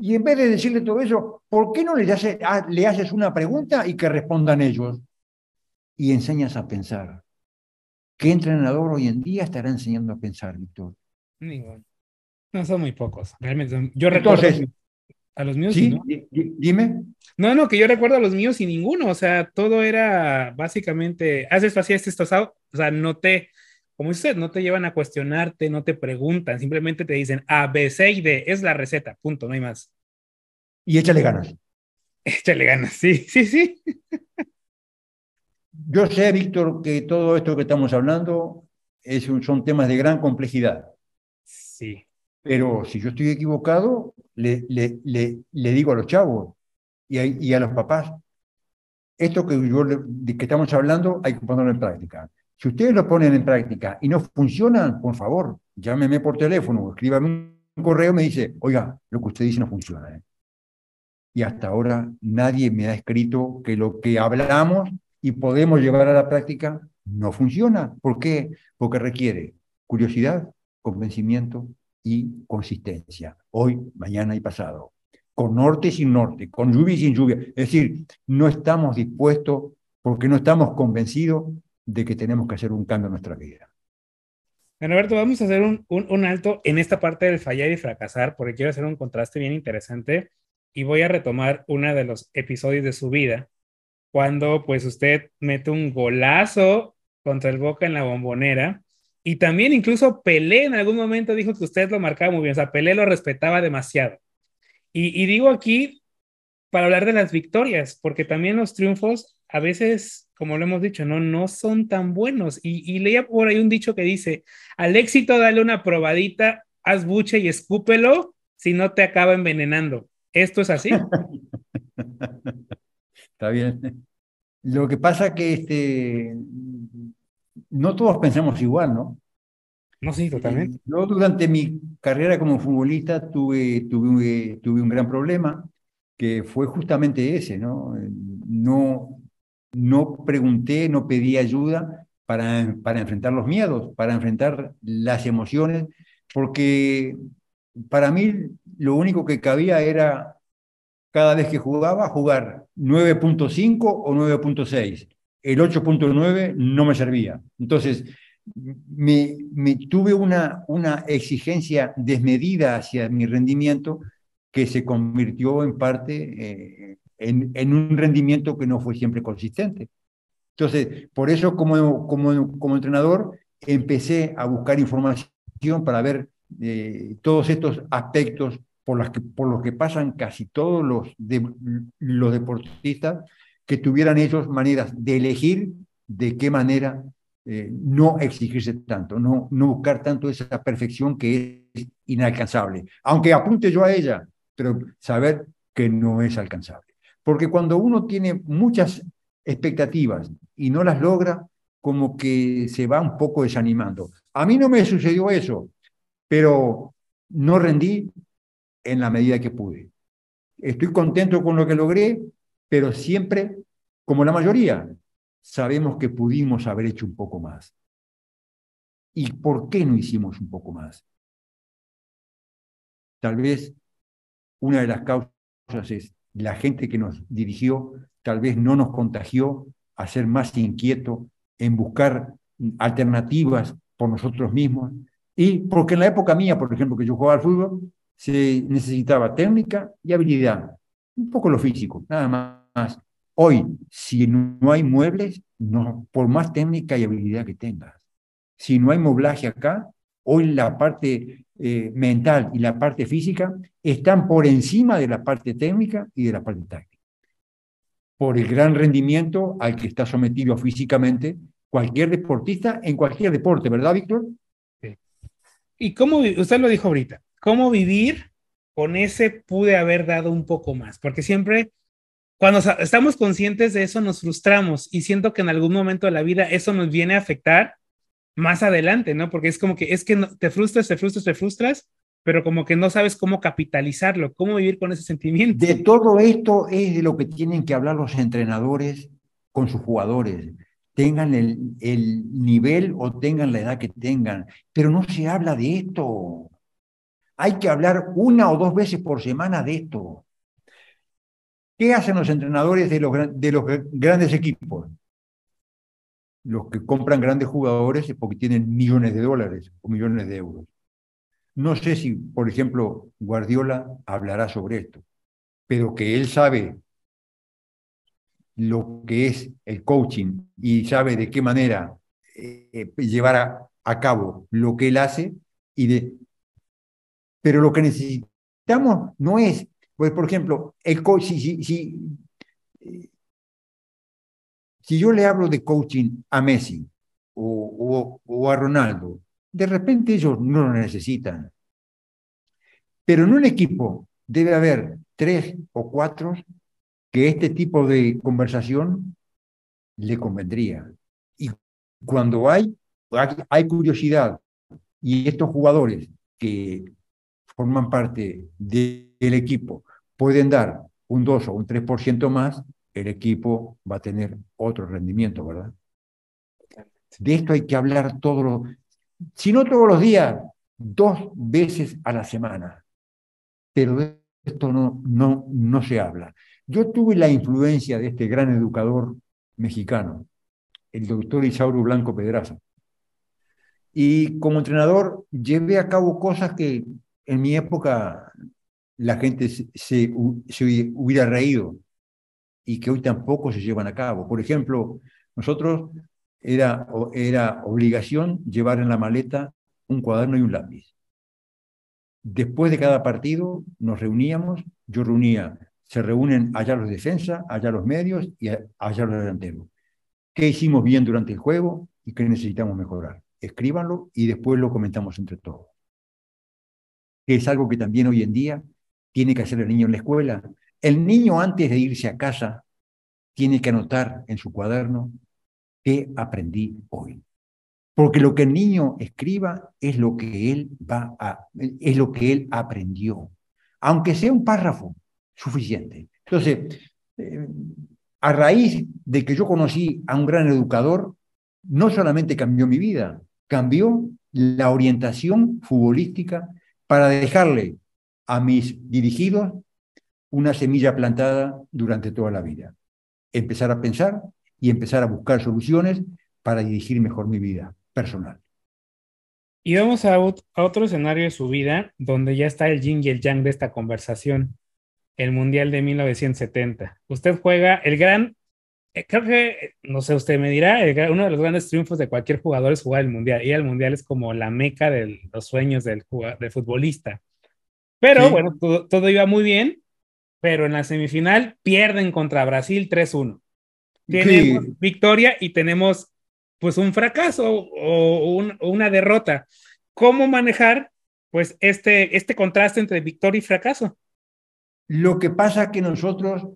Y en vez de decirle todo eso, ¿por qué no le, hace, ah, le haces una pregunta y que respondan ellos? Y enseñas a pensar. ¿Qué entrenador hoy en día estará enseñando a pensar, Víctor? Ninguno. No, son muy pocos. Realmente. Yo recuerdo a los míos. ¿sí? Dime. No, no, que yo recuerdo a los míos y ninguno. O sea, todo era básicamente, haces esto así, esto, esto, O sea, no te, como usted, no te llevan a cuestionarte, no te preguntan, simplemente te dicen A, B, C y D, es la receta, punto, no hay más. Y échale ganas. (laughs) Échale ganas, sí, sí, sí. Yo sé, Víctor, que todo esto que estamos hablando es son temas de gran complejidad. Sí. Pero si yo estoy equivocado, le, le, le, digo a los chavos y a, y a, los papás, esto que, yo, que estamos hablando hay que ponerlo en práctica. Si ustedes lo ponen en práctica y no funcionan, por favor, llámeme por teléfono, escríbame un correo, me dice, oiga, lo que usted dice no funciona. ¿eh? Y hasta ahora nadie me ha escrito que lo que hablamos y podemos llevar a la práctica no funciona. ¿Por qué? Porque requiere curiosidad, convencimiento y consistencia, hoy, mañana y pasado, con norte y sin norte, con lluvia y sin lluvia. Es decir, no estamos dispuestos porque no estamos convencidos de que tenemos que hacer un cambio en nuestra vida. Bueno, Alberto, vamos a hacer un, un, alto en esta parte del fallar y fracasar, porque quiero hacer un contraste bien interesante y voy a retomar uno de los episodios de su vida, cuando pues usted mete un golazo contra el Boca en la bombonera y también incluso Pelé en algún momento dijo que usted lo marcaba muy bien, o sea, Pelé lo respetaba demasiado. Y, digo aquí para hablar de las victorias, porque también los triunfos a veces, como lo hemos dicho, no, no son tan buenos. Y, y leía por ahí un dicho que dice, al éxito dale una probadita, haz buche y escúpelo, si no te acaba envenenando. ¿Esto es así? (laughs) Está bien. Lo que pasa que este, no todos pensamos igual, ¿no? No, sí, totalmente. Yo durante mi carrera como futbolista tuve, tuve, tuve un gran problema, que fue justamente ese, ¿no? No, no pregunté, no pedí ayuda para, para enfrentar los miedos, para enfrentar las emociones, porque para mí lo único que cabía era cada vez que jugaba, jugar 9.5 o 9.6 el 8.9 no me servía. Entonces, me, tuve una, una exigencia desmedida hacia mi rendimiento que se convirtió en parte eh, en, un rendimiento que no fue siempre consistente. Entonces, por eso como, como, como entrenador empecé a buscar información para ver eh, todos estos aspectos por, las que, por los que pasan casi todos los, los deportistas que tuvieran ellos maneras de elegir de qué manera eh, no exigirse tanto, no, no buscar tanto esa perfección que es inalcanzable. Aunque apunte yo a ella, pero saber que no es alcanzable. Porque cuando uno tiene muchas expectativas y no las logra, como que se va un poco desanimando. A mí no me sucedió eso, pero no rendí en la medida que pude. Estoy contento con lo que logré, pero siempre, como la mayoría, sabemos que pudimos haber hecho un poco más. ¿Y por qué no hicimos un poco más? Tal vez una de las causas es la gente que nos dirigió, tal vez no nos contagió a ser más inquietos en buscar alternativas por nosotros mismos. Y porque en la época mía, por ejemplo, que yo jugaba al fútbol, se necesitaba técnica y habilidad, un poco lo físico, nada más. Hoy, si no hay muebles, por más técnica y habilidad que tengas, si no hay moblaje acá, hoy la parte eh, mental y la parte física están por encima de la parte técnica y de la parte táctica. Por el gran rendimiento al que está sometido físicamente cualquier deportista en cualquier deporte, ¿verdad, Víctor? Sí. ¿Y cómo, usted lo dijo ahorita, cómo vivir con ese pude haber dado un poco más? Porque siempre, cuando estamos conscientes de eso, nos frustramos y siento que en algún momento de la vida eso nos viene a afectar más adelante, ¿no? Porque es como que es que te frustras, te frustras, te frustras, pero como que no sabes cómo capitalizarlo, cómo vivir con ese sentimiento. De todo esto es de lo que tienen que hablar los entrenadores con sus jugadores, tengan el, el nivel o tengan la edad que tengan, pero no se habla de esto. Hay que hablar una o dos veces por semana de esto. ¿Qué hacen los entrenadores de los, de los grandes equipos? Los que compran grandes jugadores es porque tienen millones de dólares o millones de euros. No sé si, por ejemplo, Guardiola hablará sobre esto, pero que él sabe lo que es el coaching y sabe de qué manera eh, llevar a, cabo lo que él hace y de pero lo que necesitamos no es pues por ejemplo el coach si, si, si yo le hablo de coaching a Messi o, a Ronaldo, de repente ellos no lo necesitan. Pero en un equipo debe haber tres o cuatro que este tipo de conversación le convendría. Y cuando hay, hay curiosidad y estos jugadores que forman parte del equipo pueden dar un 2 o un 3% más, el equipo va a tener otro rendimiento, ¿verdad? De esto hay que hablar todos los, si no todos los días, dos veces a la semana. Pero de esto no, no, no se habla. Yo tuve la influencia de este gran educador mexicano, el doctor Isauro Blanco Pedraza. Y como entrenador llevé a cabo cosas que en mi época la gente se, se hubiera reído y que hoy tampoco se llevan a cabo. Por ejemplo, nosotros era, era obligación llevar en la maleta un cuaderno y un lápiz. Después de cada partido nos reuníamos, yo reunía, se reúnen allá los defensas, allá los medios y allá los delanteros. ¿Qué hicimos bien durante el juego y qué necesitamos mejorar? Escríbanlo y después lo comentamos entre todos. Que es algo que también hoy en día tiene que hacer el niño en la escuela. El niño antes de irse a casa tiene que anotar en su cuaderno qué aprendí hoy. Porque lo que el niño escriba es lo que él va a, es lo que él aprendió. Aunque sea un párrafo, suficiente. Entonces, eh, a raíz de que yo conocí a un gran educador, no solamente cambió mi vida, cambió la orientación futbolística para dejarle a mis dirigidos una semilla plantada durante toda la vida. Empezar a pensar y empezar a buscar soluciones para dirigir mejor mi vida personal. Y vamos a, otro escenario de su vida donde ya está el yin y el yang de esta conversación, el Mundial de 1970. Usted juega el gran, eh, creo que, no sé, usted me dirá, uno de los grandes triunfos de cualquier jugador es jugar el Mundial. Y el Mundial es como la meca de los sueños del, del futbolista. Pero bueno, todo, iba muy bien pero en la semifinal pierden contra Brasil 3-1. Tenemos victoria y tenemos pues un fracaso o, una derrota. ¿Cómo manejar pues este, este contraste entre victoria y fracaso? Lo que pasa es que nosotros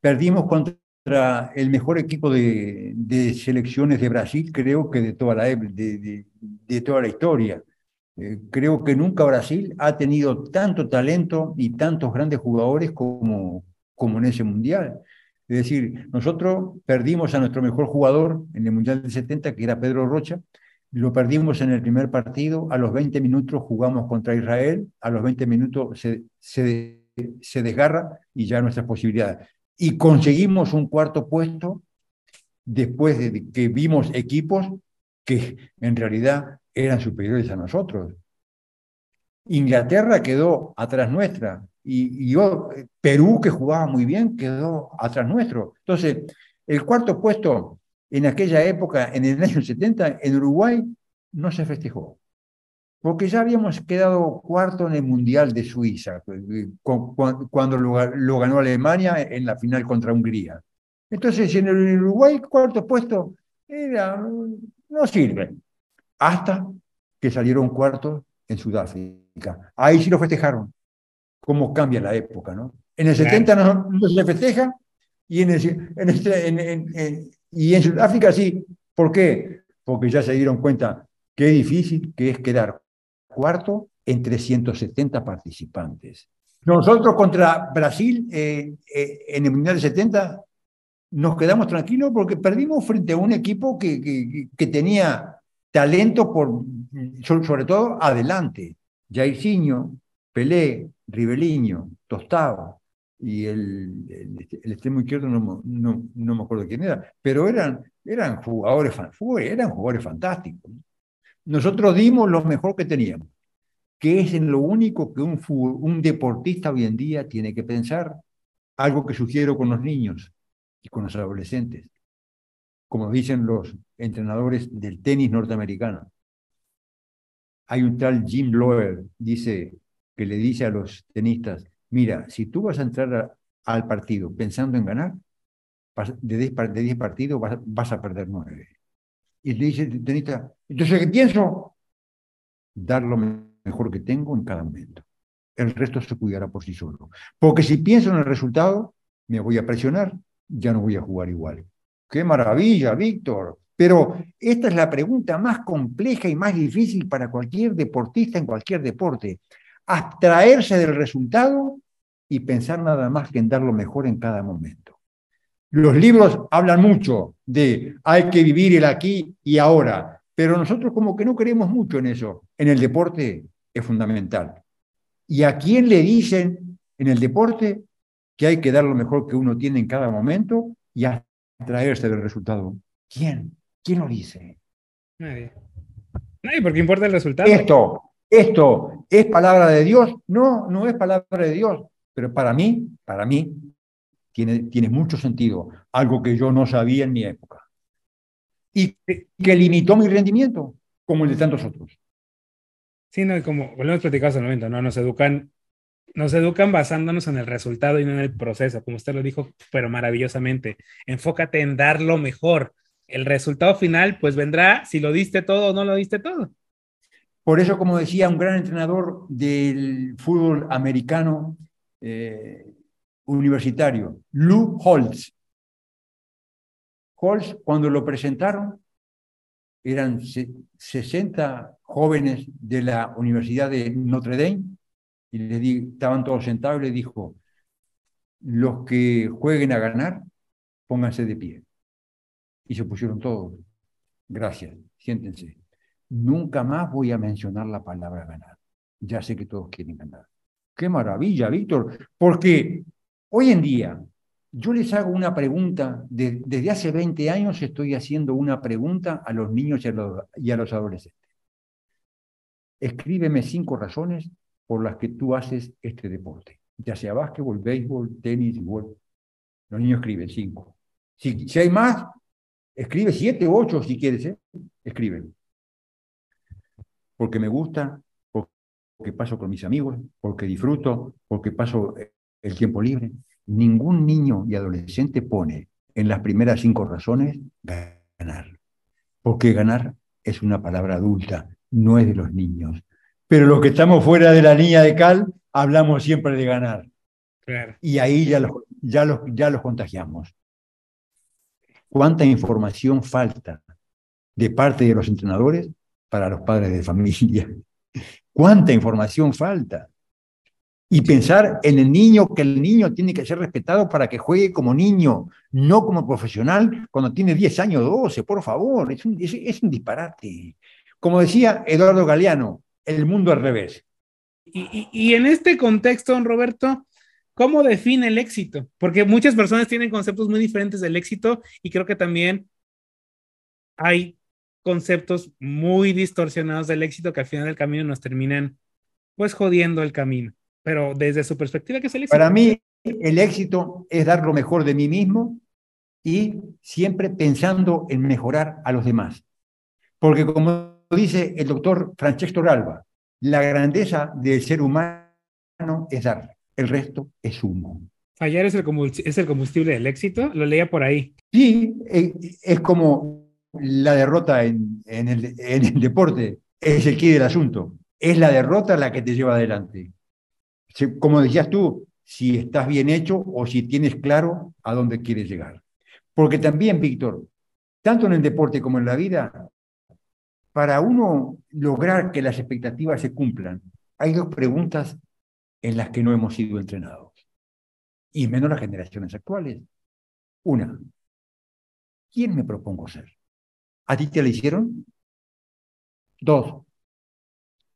perdimos contra el mejor equipo de, selecciones de Brasil, creo que de toda la, de, de, toda la historia. Eh, creo que nunca Brasil ha tenido tanto talento y tantos grandes jugadores como, como en ese mundial. Es decir, nosotros perdimos a nuestro mejor jugador en el Mundial del 70, que era Pedro Rocha, lo perdimos en el primer partido, a los 20 minutos jugamos contra Israel, a los 20 minutos se, se, se desgarra y ya nuestras posibilidades. Y conseguimos un cuarto puesto después de que vimos equipos que en realidad eran superiores a nosotros. Inglaterra quedó atrás nuestra y, yo, Perú, que jugaba muy bien, quedó atrás nuestro. Entonces, el cuarto puesto en aquella época, en el año 70, en Uruguay, no se festejó. Porque ya habíamos quedado cuarto en el Mundial de Suiza, cuando lo, ganó Alemania en la final contra Hungría. Entonces, en el Uruguay, cuarto puesto, era, no sirve. Hasta que salieron cuartos en Sudáfrica. Ahí sí lo festejaron. Cómo cambia la época, ¿no? En el 70 no, se festeja y en, en, este, en, y en Sudáfrica sí. ¿Por qué? Porque ya se dieron cuenta qué difícil que es quedar cuarto entre 170 participantes. Nosotros contra Brasil eh, eh, en el Mundial de 70 nos quedamos tranquilos porque perdimos frente a un equipo que, que, que tenía talento por, sobre todo adelante. Jairzinho, Pelé, Ribeliño, Tostado y el, el, extremo izquierdo no, no, no, me acuerdo quién era, pero eran, eran, jugadores, eran jugadores fantásticos. Nosotros dimos lo mejor que teníamos, que es en lo único que un, un deportista hoy en día tiene que pensar, algo que sugiero con los niños y con los adolescentes, como dicen los entrenadores del tenis norteamericano. Hay un tal Jim Loer, dice, que le dice a los tenistas, mira, si tú vas a entrar al partido pensando en ganar, de 10 partidos vas, a perder 9. Y le dice el tenista, entonces, ¿qué pienso? Dar lo mejor que tengo en cada momento. El resto se cuidará por sí solo. Porque si pienso en el resultado, me voy a presionar, ya no voy a jugar igual. ¡Qué maravilla, Víctor! Pero esta es la pregunta más compleja y más difícil para cualquier deportista en cualquier deporte abstraerse del resultado y pensar nada más que en dar lo mejor en cada momento. Los libros hablan mucho de hay que vivir el aquí y ahora, pero nosotros como que no creemos mucho en eso. En el deporte es fundamental. ¿Y a quién le dicen en el deporte que hay que dar lo mejor que uno tiene en cada momento y abstraerse del resultado? ¿Quién? ¿Quién lo dice? Nadie. Nadie, porque importa el resultado. Esto, ¿Esto es palabra de Dios? No, no es palabra de Dios, pero para mí, para mí, tiene, tiene mucho sentido, algo que yo no sabía en mi época. Y que, limitó mi rendimiento, como el de tantos otros. Sí, no, como lo hemos platicado hasta el momento, ¿no? Nos educan, nos educan basándonos en el resultado y no en el proceso, como usted lo dijo, pero maravillosamente. Enfócate en dar lo mejor. El resultado final, pues vendrá si lo diste todo o no lo diste todo. Por eso, como decía un gran entrenador del fútbol americano eh, universitario, Lou Holtz. Holtz, cuando lo presentaron, eran 60 jóvenes de la Universidad de Notre Dame, y le di, estaban todos sentados y le dijo, los que jueguen a ganar, pónganse de pie. Y se pusieron todos. Gracias, siéntense nunca más voy a mencionar la palabra ganar. Ya sé que todos quieren ganar. Qué maravilla, Víctor, porque hoy en día yo les hago una pregunta, desde hace 20 años estoy haciendo una pregunta a los niños y a los adolescentes. Escríbeme cinco razones por las que tú haces este deporte, ya sea básquetbol, béisbol, tenis, igual. Los niños escriben cinco. Si, hay más, escribe siete ocho si quieres, ¿eh? escriben porque me gusta, porque paso con mis amigos, porque disfruto, porque paso el tiempo libre. Ningún niño y adolescente pone en las primeras cinco razones ganar, porque ganar es una palabra adulta, no es de los niños. Pero los que estamos fuera de la línea de cal, hablamos siempre de ganar. Y ahí ya los, ya, los, ya los contagiamos. ¿Cuánta información falta de parte de los entrenadores para los padres de familia? ¿Cuánta información falta? Y pensar en el niño, que el niño tiene que ser respetado para que juegue como niño, no como profesional cuando tiene 10 años o 12, por favor, es un, es un disparate. Como decía Eduardo Galeano, el mundo al revés. Y, en este contexto, don Roberto, ¿cómo define el éxito? Porque muchas personas tienen conceptos muy diferentes del éxito y creo que también hay conceptos muy distorsionados del éxito que al final del camino nos terminan pues jodiendo el camino. Pero desde su perspectiva, ¿qué es el éxito? Para mí, el éxito es dar lo mejor de mí mismo y siempre pensando en mejorar a los demás. Porque como dice el doctor Francesco Ralba, la grandeza del ser humano es dar, el resto es humo. Fallar es el, es el combustible del éxito, lo leía por ahí. Sí, eh, es como la derrota en, el, en el deporte, es el quid del asunto. Es la derrota la que te lleva adelante. Como decías tú, si estás bien hecho o si tienes claro a dónde quieres llegar. Porque también, Víctor, tanto en el deporte como en la vida, para uno lograr que las expectativas se cumplan, hay dos preguntas en las que no hemos sido entrenados, y menos las generaciones actuales. Una, ¿quién me propongo ser? ¿A ti te la hicieron? Dos,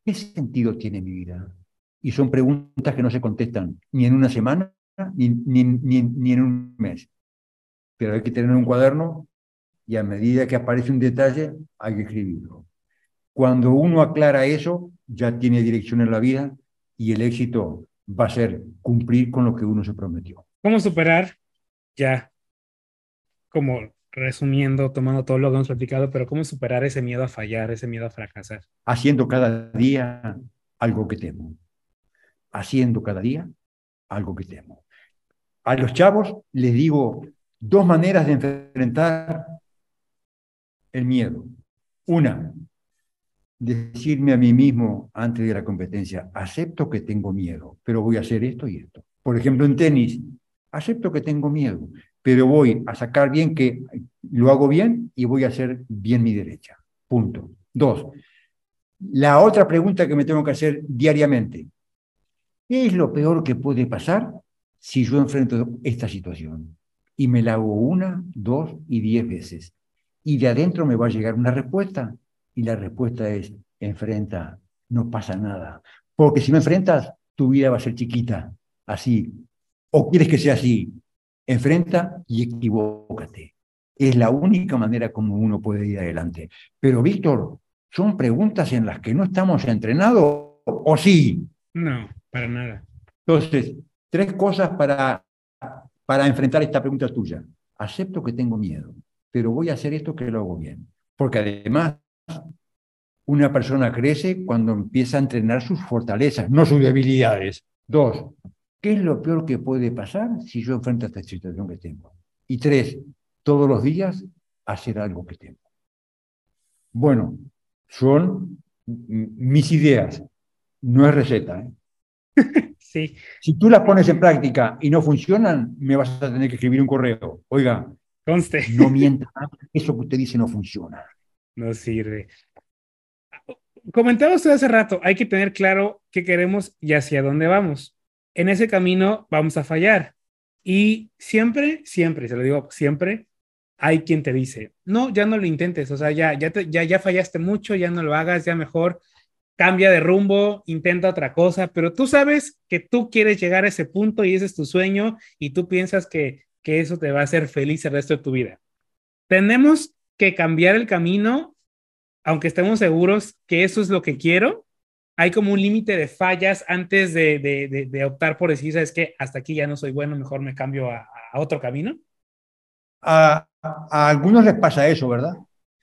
¿qué sentido tiene mi vida? Y son preguntas que no se contestan ni en una semana ni, ni, ni en un mes. Pero hay que tener un cuaderno y a medida que aparece un detalle hay que escribirlo. Cuando uno aclara eso, ya tiene dirección en la vida y el éxito va a ser cumplir con lo que uno se prometió. ¿Cómo superar? Ya, como resumiendo, tomando todo lo que hemos platicado, pero ¿cómo superar ese miedo a fallar, ese miedo a fracasar? Haciendo cada día algo que temo. Haciendo cada día algo que temo. A los chavos les digo dos maneras de enfrentar el miedo. Una, decirme a mí mismo antes de la competencia, acepto que tengo miedo, pero voy a hacer esto y esto. Por ejemplo, en tenis, acepto que tengo miedo, pero voy a sacar bien que lo hago bien y voy a hacer bien mi derecha. Punto. Dos, la otra pregunta que me tengo que hacer diariamente, ¿qué es lo peor que puede pasar si yo enfrento esta situación? Y me la hago una, dos y diez veces. Y de adentro me va a llegar una respuesta y la respuesta es, enfrenta, no pasa nada. Porque si no enfrentas, tu vida va a ser chiquita, así. O quieres que sea así, enfrenta y equivócate. Es la única manera como uno puede ir adelante. Pero, Víctor, son preguntas en las que no estamos entrenados, ¿o sí? No, para nada. Entonces, tres cosas para, para enfrentar esta pregunta tuya. Acepto que tengo miedo, pero voy a hacer esto que lo hago bien. Porque además una persona crece cuando empieza a entrenar sus fortalezas, no sus debilidades. Dos, ¿qué es lo peor que puede pasar si yo enfrento a esta situación que tengo? Y tres, todos los días hacer algo que tengo. Bueno, son mis ideas, no es receta. ¿eh? (laughs) Sí. Si tú las pones en práctica y no funcionan, me vas a tener que escribir un correo. Oiga, Conste. no (laughs) mienta, eso que usted dice no funciona. No sirve comentaba usted hace rato, hay que tener claro qué queremos y hacia dónde vamos. En ese camino vamos a fallar. Y siempre, siempre, se lo digo, siempre hay quien te dice, no, ya no lo intentes, o sea, ya, ya, ya, ya fallaste mucho, ya no lo hagas, ya mejor cambia de rumbo, intenta otra cosa, pero tú sabes que tú quieres llegar a ese punto y ese es tu sueño y tú piensas que, que eso te va a hacer feliz el resto de tu vida. Tenemos que cambiar el camino aunque estemos seguros que eso es lo que quiero, hay como un límite de fallas antes de, optar por decir, ¿sabes qué? Hasta aquí ya no soy bueno, mejor me cambio a, otro camino. A, algunos les pasa eso, ¿verdad?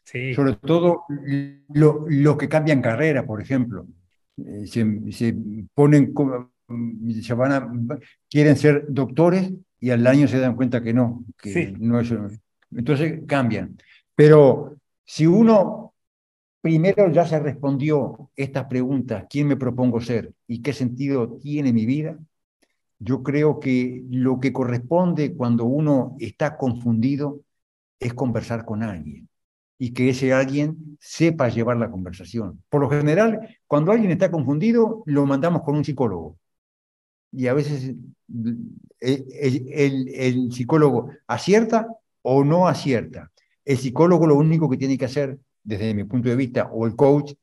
Sí. Sobre todo los lo que cambian carrera, por ejemplo. Eh, se, ponen, se van a, quieren ser doctores y al año se dan cuenta que no, que no es, entonces cambian. Pero si uno primero ya se respondió estas preguntas, ¿quién me propongo ser y qué sentido tiene mi vida? yo creo que lo que corresponde cuando uno está confundido es conversar con alguien y que ese alguien sepa llevar la conversación. Por lo general, cuando alguien está confundido, lo mandamos con un psicólogo. Y a veces eh, el, el, psicólogo acierta o no acierta. El psicólogo lo único que tiene que hacer, desde mi punto de vista, o el coach,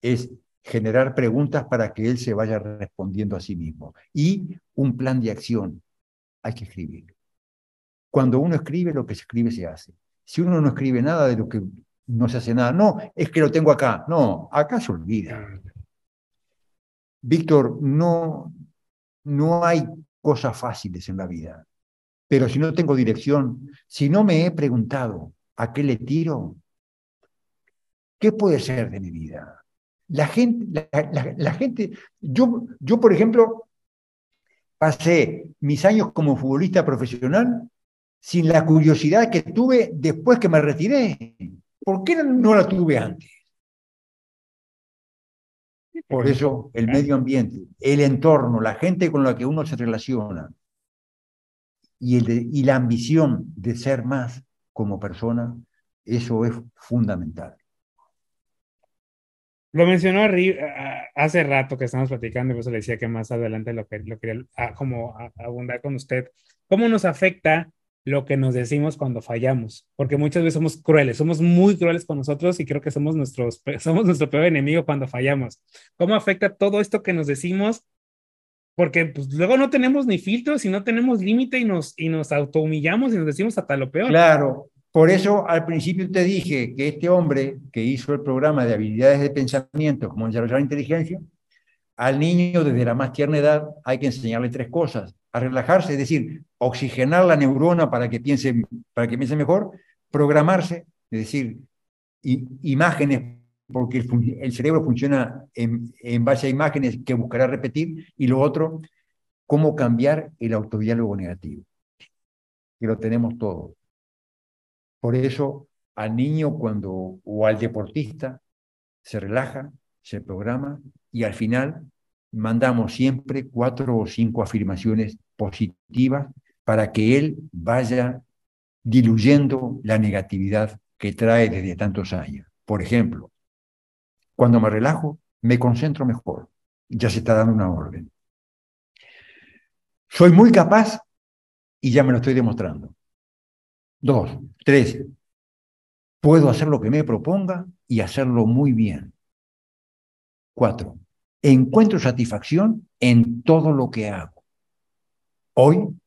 es generar preguntas para que él se vaya respondiendo a sí mismo. Y un plan de acción. Hay que escribir. Cuando uno escribe, lo que se escribe se hace. Si uno no escribe nada de lo que no se hace nada, no, es que lo tengo acá. No, acá se olvida. Víctor, no, no hay cosas fáciles en la vida. Pero si no tengo dirección, si no me he preguntado a qué le tiro, ¿qué puede ser de mi vida? La gente, la, gente yo, yo, por ejemplo, pasé mis años como futbolista profesional sin la curiosidad que tuve después que me retiré. ¿Por qué no la tuve antes? Por eso el medio ambiente, el entorno, la gente con la que uno se relaciona y, el y la ambición de ser más como persona, eso es fundamental. Lo mencionó hace rato que estamos platicando y por eso le decía que más adelante lo, lo quería ah, como abundar con usted. ¿Cómo nos afecta lo que nos decimos cuando fallamos, porque muchas veces somos crueles, somos muy crueles con nosotros y creo que somos, nuestros, (laughs) somos nuestro peor enemigo cuando fallamos. ¿Cómo afecta todo esto que nos decimos? Porque pues, luego no tenemos ni filtros y no tenemos límite y nos, y nos autohumillamos y nos decimos hasta lo peor. Claro, por eso al principio te dije que este hombre que hizo el programa de habilidades de pensamiento, como desarrollar inteligencia, al niño desde la más tierna edad hay que enseñarle tres cosas a relajarse, es decir, oxigenar la neurona para que piense, para que piense mejor, programarse, es decir, imágenes, porque el, cerebro funciona en, base a imágenes que buscará repetir, y lo otro, cómo cambiar el autodiálogo negativo, que lo tenemos todos. Por eso, al niño cuando, o al deportista, se relaja, se programa y al final mandamos siempre cuatro o cinco afirmaciones positivas para que él vaya diluyendo la negatividad que trae desde tantos años. Por ejemplo, cuando me relajo, me concentro mejor. Ya se está dando una orden. Soy muy capaz y ya me lo estoy demostrando. Dos, tres, puedo hacer lo que me proponga y hacerlo muy bien. Cuatro, encuentro satisfacción en todo lo que hago. Hoy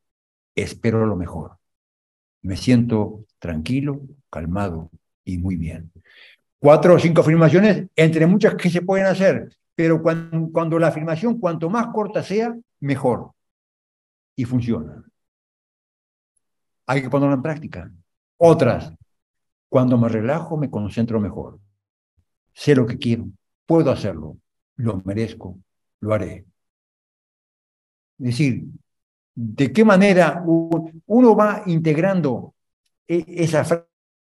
espero lo mejor. Me siento tranquilo, calmado y muy bien. Cuatro o cinco afirmaciones entre muchas que se pueden hacer, pero cuando, la afirmación cuanto más corta sea, mejor. Y funciona. Hay que ponerlo en práctica. Otras, cuando me relajo me concentro mejor. Sé lo que quiero, puedo hacerlo, lo merezco, lo haré. Es decir, de qué manera uno va integrando e, esas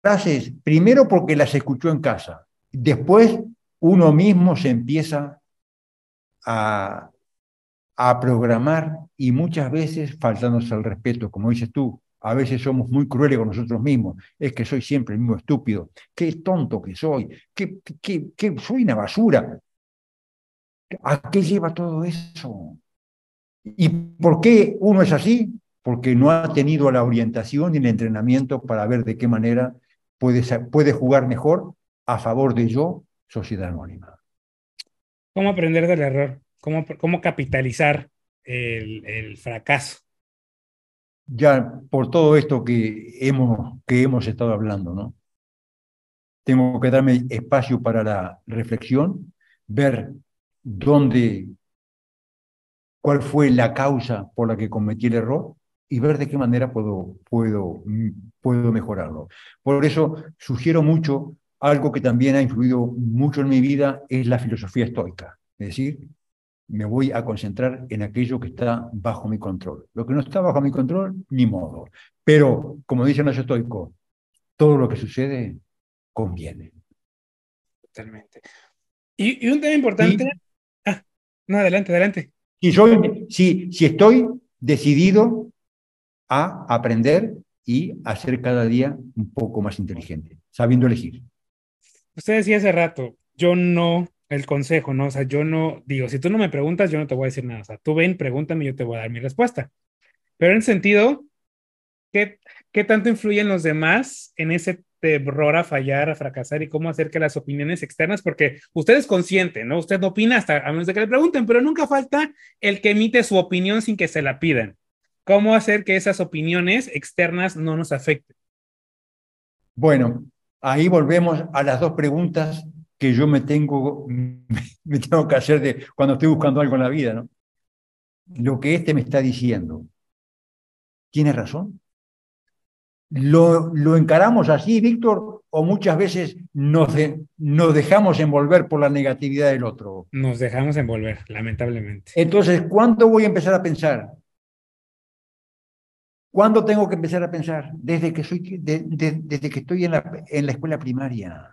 frases, primero porque las escuchó en casa, después uno mismo se empieza a, a programar y muchas veces faltándose al respeto, como dices tú, a veces somos muy crueles con nosotros mismos. Es que soy siempre el mismo estúpido. Qué tonto que soy. Que, que soy una basura. ¿A qué lleva todo eso? ¿Y por qué uno es así? Porque no ha tenido la orientación y el entrenamiento para ver de qué manera puede, puede jugar mejor a favor de yo, sociedad anónima. ¿Cómo aprender del error? ¿Cómo, cómo capitalizar el, el fracaso? Ya por todo esto que hemos, que hemos estado hablando, ¿no? Tengo que darme espacio para la reflexión, ver dónde, cuál fue la causa por la que cometí el error y ver de qué manera puedo, puedo, puedo mejorarlo. Por eso sugiero mucho algo que también ha influido mucho en mi vida, es la filosofía estoica. Es decir, me voy a concentrar en aquello que está bajo mi control. Lo que no está bajo mi control, ni modo. Pero, como dicen los estoicos, todo lo que sucede conviene. Totalmente. Y, un tema importante, no, adelante, adelante. Si, soy, si, si estoy decidido a aprender y a ser cada día un poco más inteligente, sabiendo elegir. Usted decía hace rato, yo no, el consejo, ¿no? O sea, yo no, digo, si tú no me preguntas, yo no te voy a decir nada. O sea, tú ven, pregúntame, yo te voy a dar mi respuesta. Pero en sentido, ¿qué, qué tanto influyen los demás en ese error a fallar, a fracasar y cómo hacer que las opiniones externas, porque usted es consciente, ¿no? Usted no opina hasta a menos de que le pregunten, pero nunca falta el que emite su opinión sin que se la pidan. ¿Cómo hacer que esas opiniones externas no nos afecten? Bueno, ahí volvemos a las dos preguntas que yo me tengo, (laughs) me tengo que hacer de cuando estoy buscando algo en la vida, ¿no? Lo que este me está diciendo, ¿tiene razón? ¿Lo, lo encaramos así, Víctor, o muchas veces nos, nos dejamos envolver por la negatividad del otro? Nos dejamos envolver, lamentablemente. Entonces, ¿cuándo voy a empezar a pensar? ¿Cuándo tengo que empezar a pensar? Desde que, soy, desde que estoy en la, en la escuela primaria,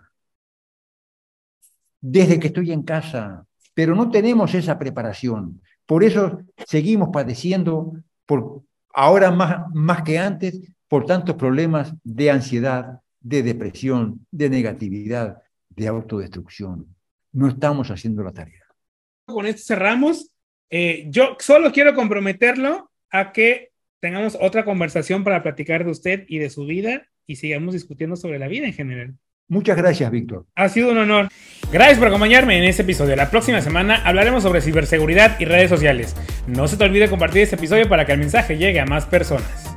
desde que estoy en casa, pero no tenemos esa preparación. Por eso seguimos padeciendo, por, ahora más, más que antes, por tantos problemas de ansiedad, de depresión, de negatividad, de autodestrucción. No estamos haciendo la tarea. Con esto cerramos. Eh, yo solo quiero comprometerlo a que tengamos otra conversación para platicar de usted y de su vida y sigamos discutiendo sobre la vida en general. Muchas gracias, Víctor. Ha sido un honor. Gracias por acompañarme en este episodio. La próxima semana hablaremos sobre ciberseguridad y redes sociales. No se te olvide compartir este episodio para que el mensaje llegue a más personas.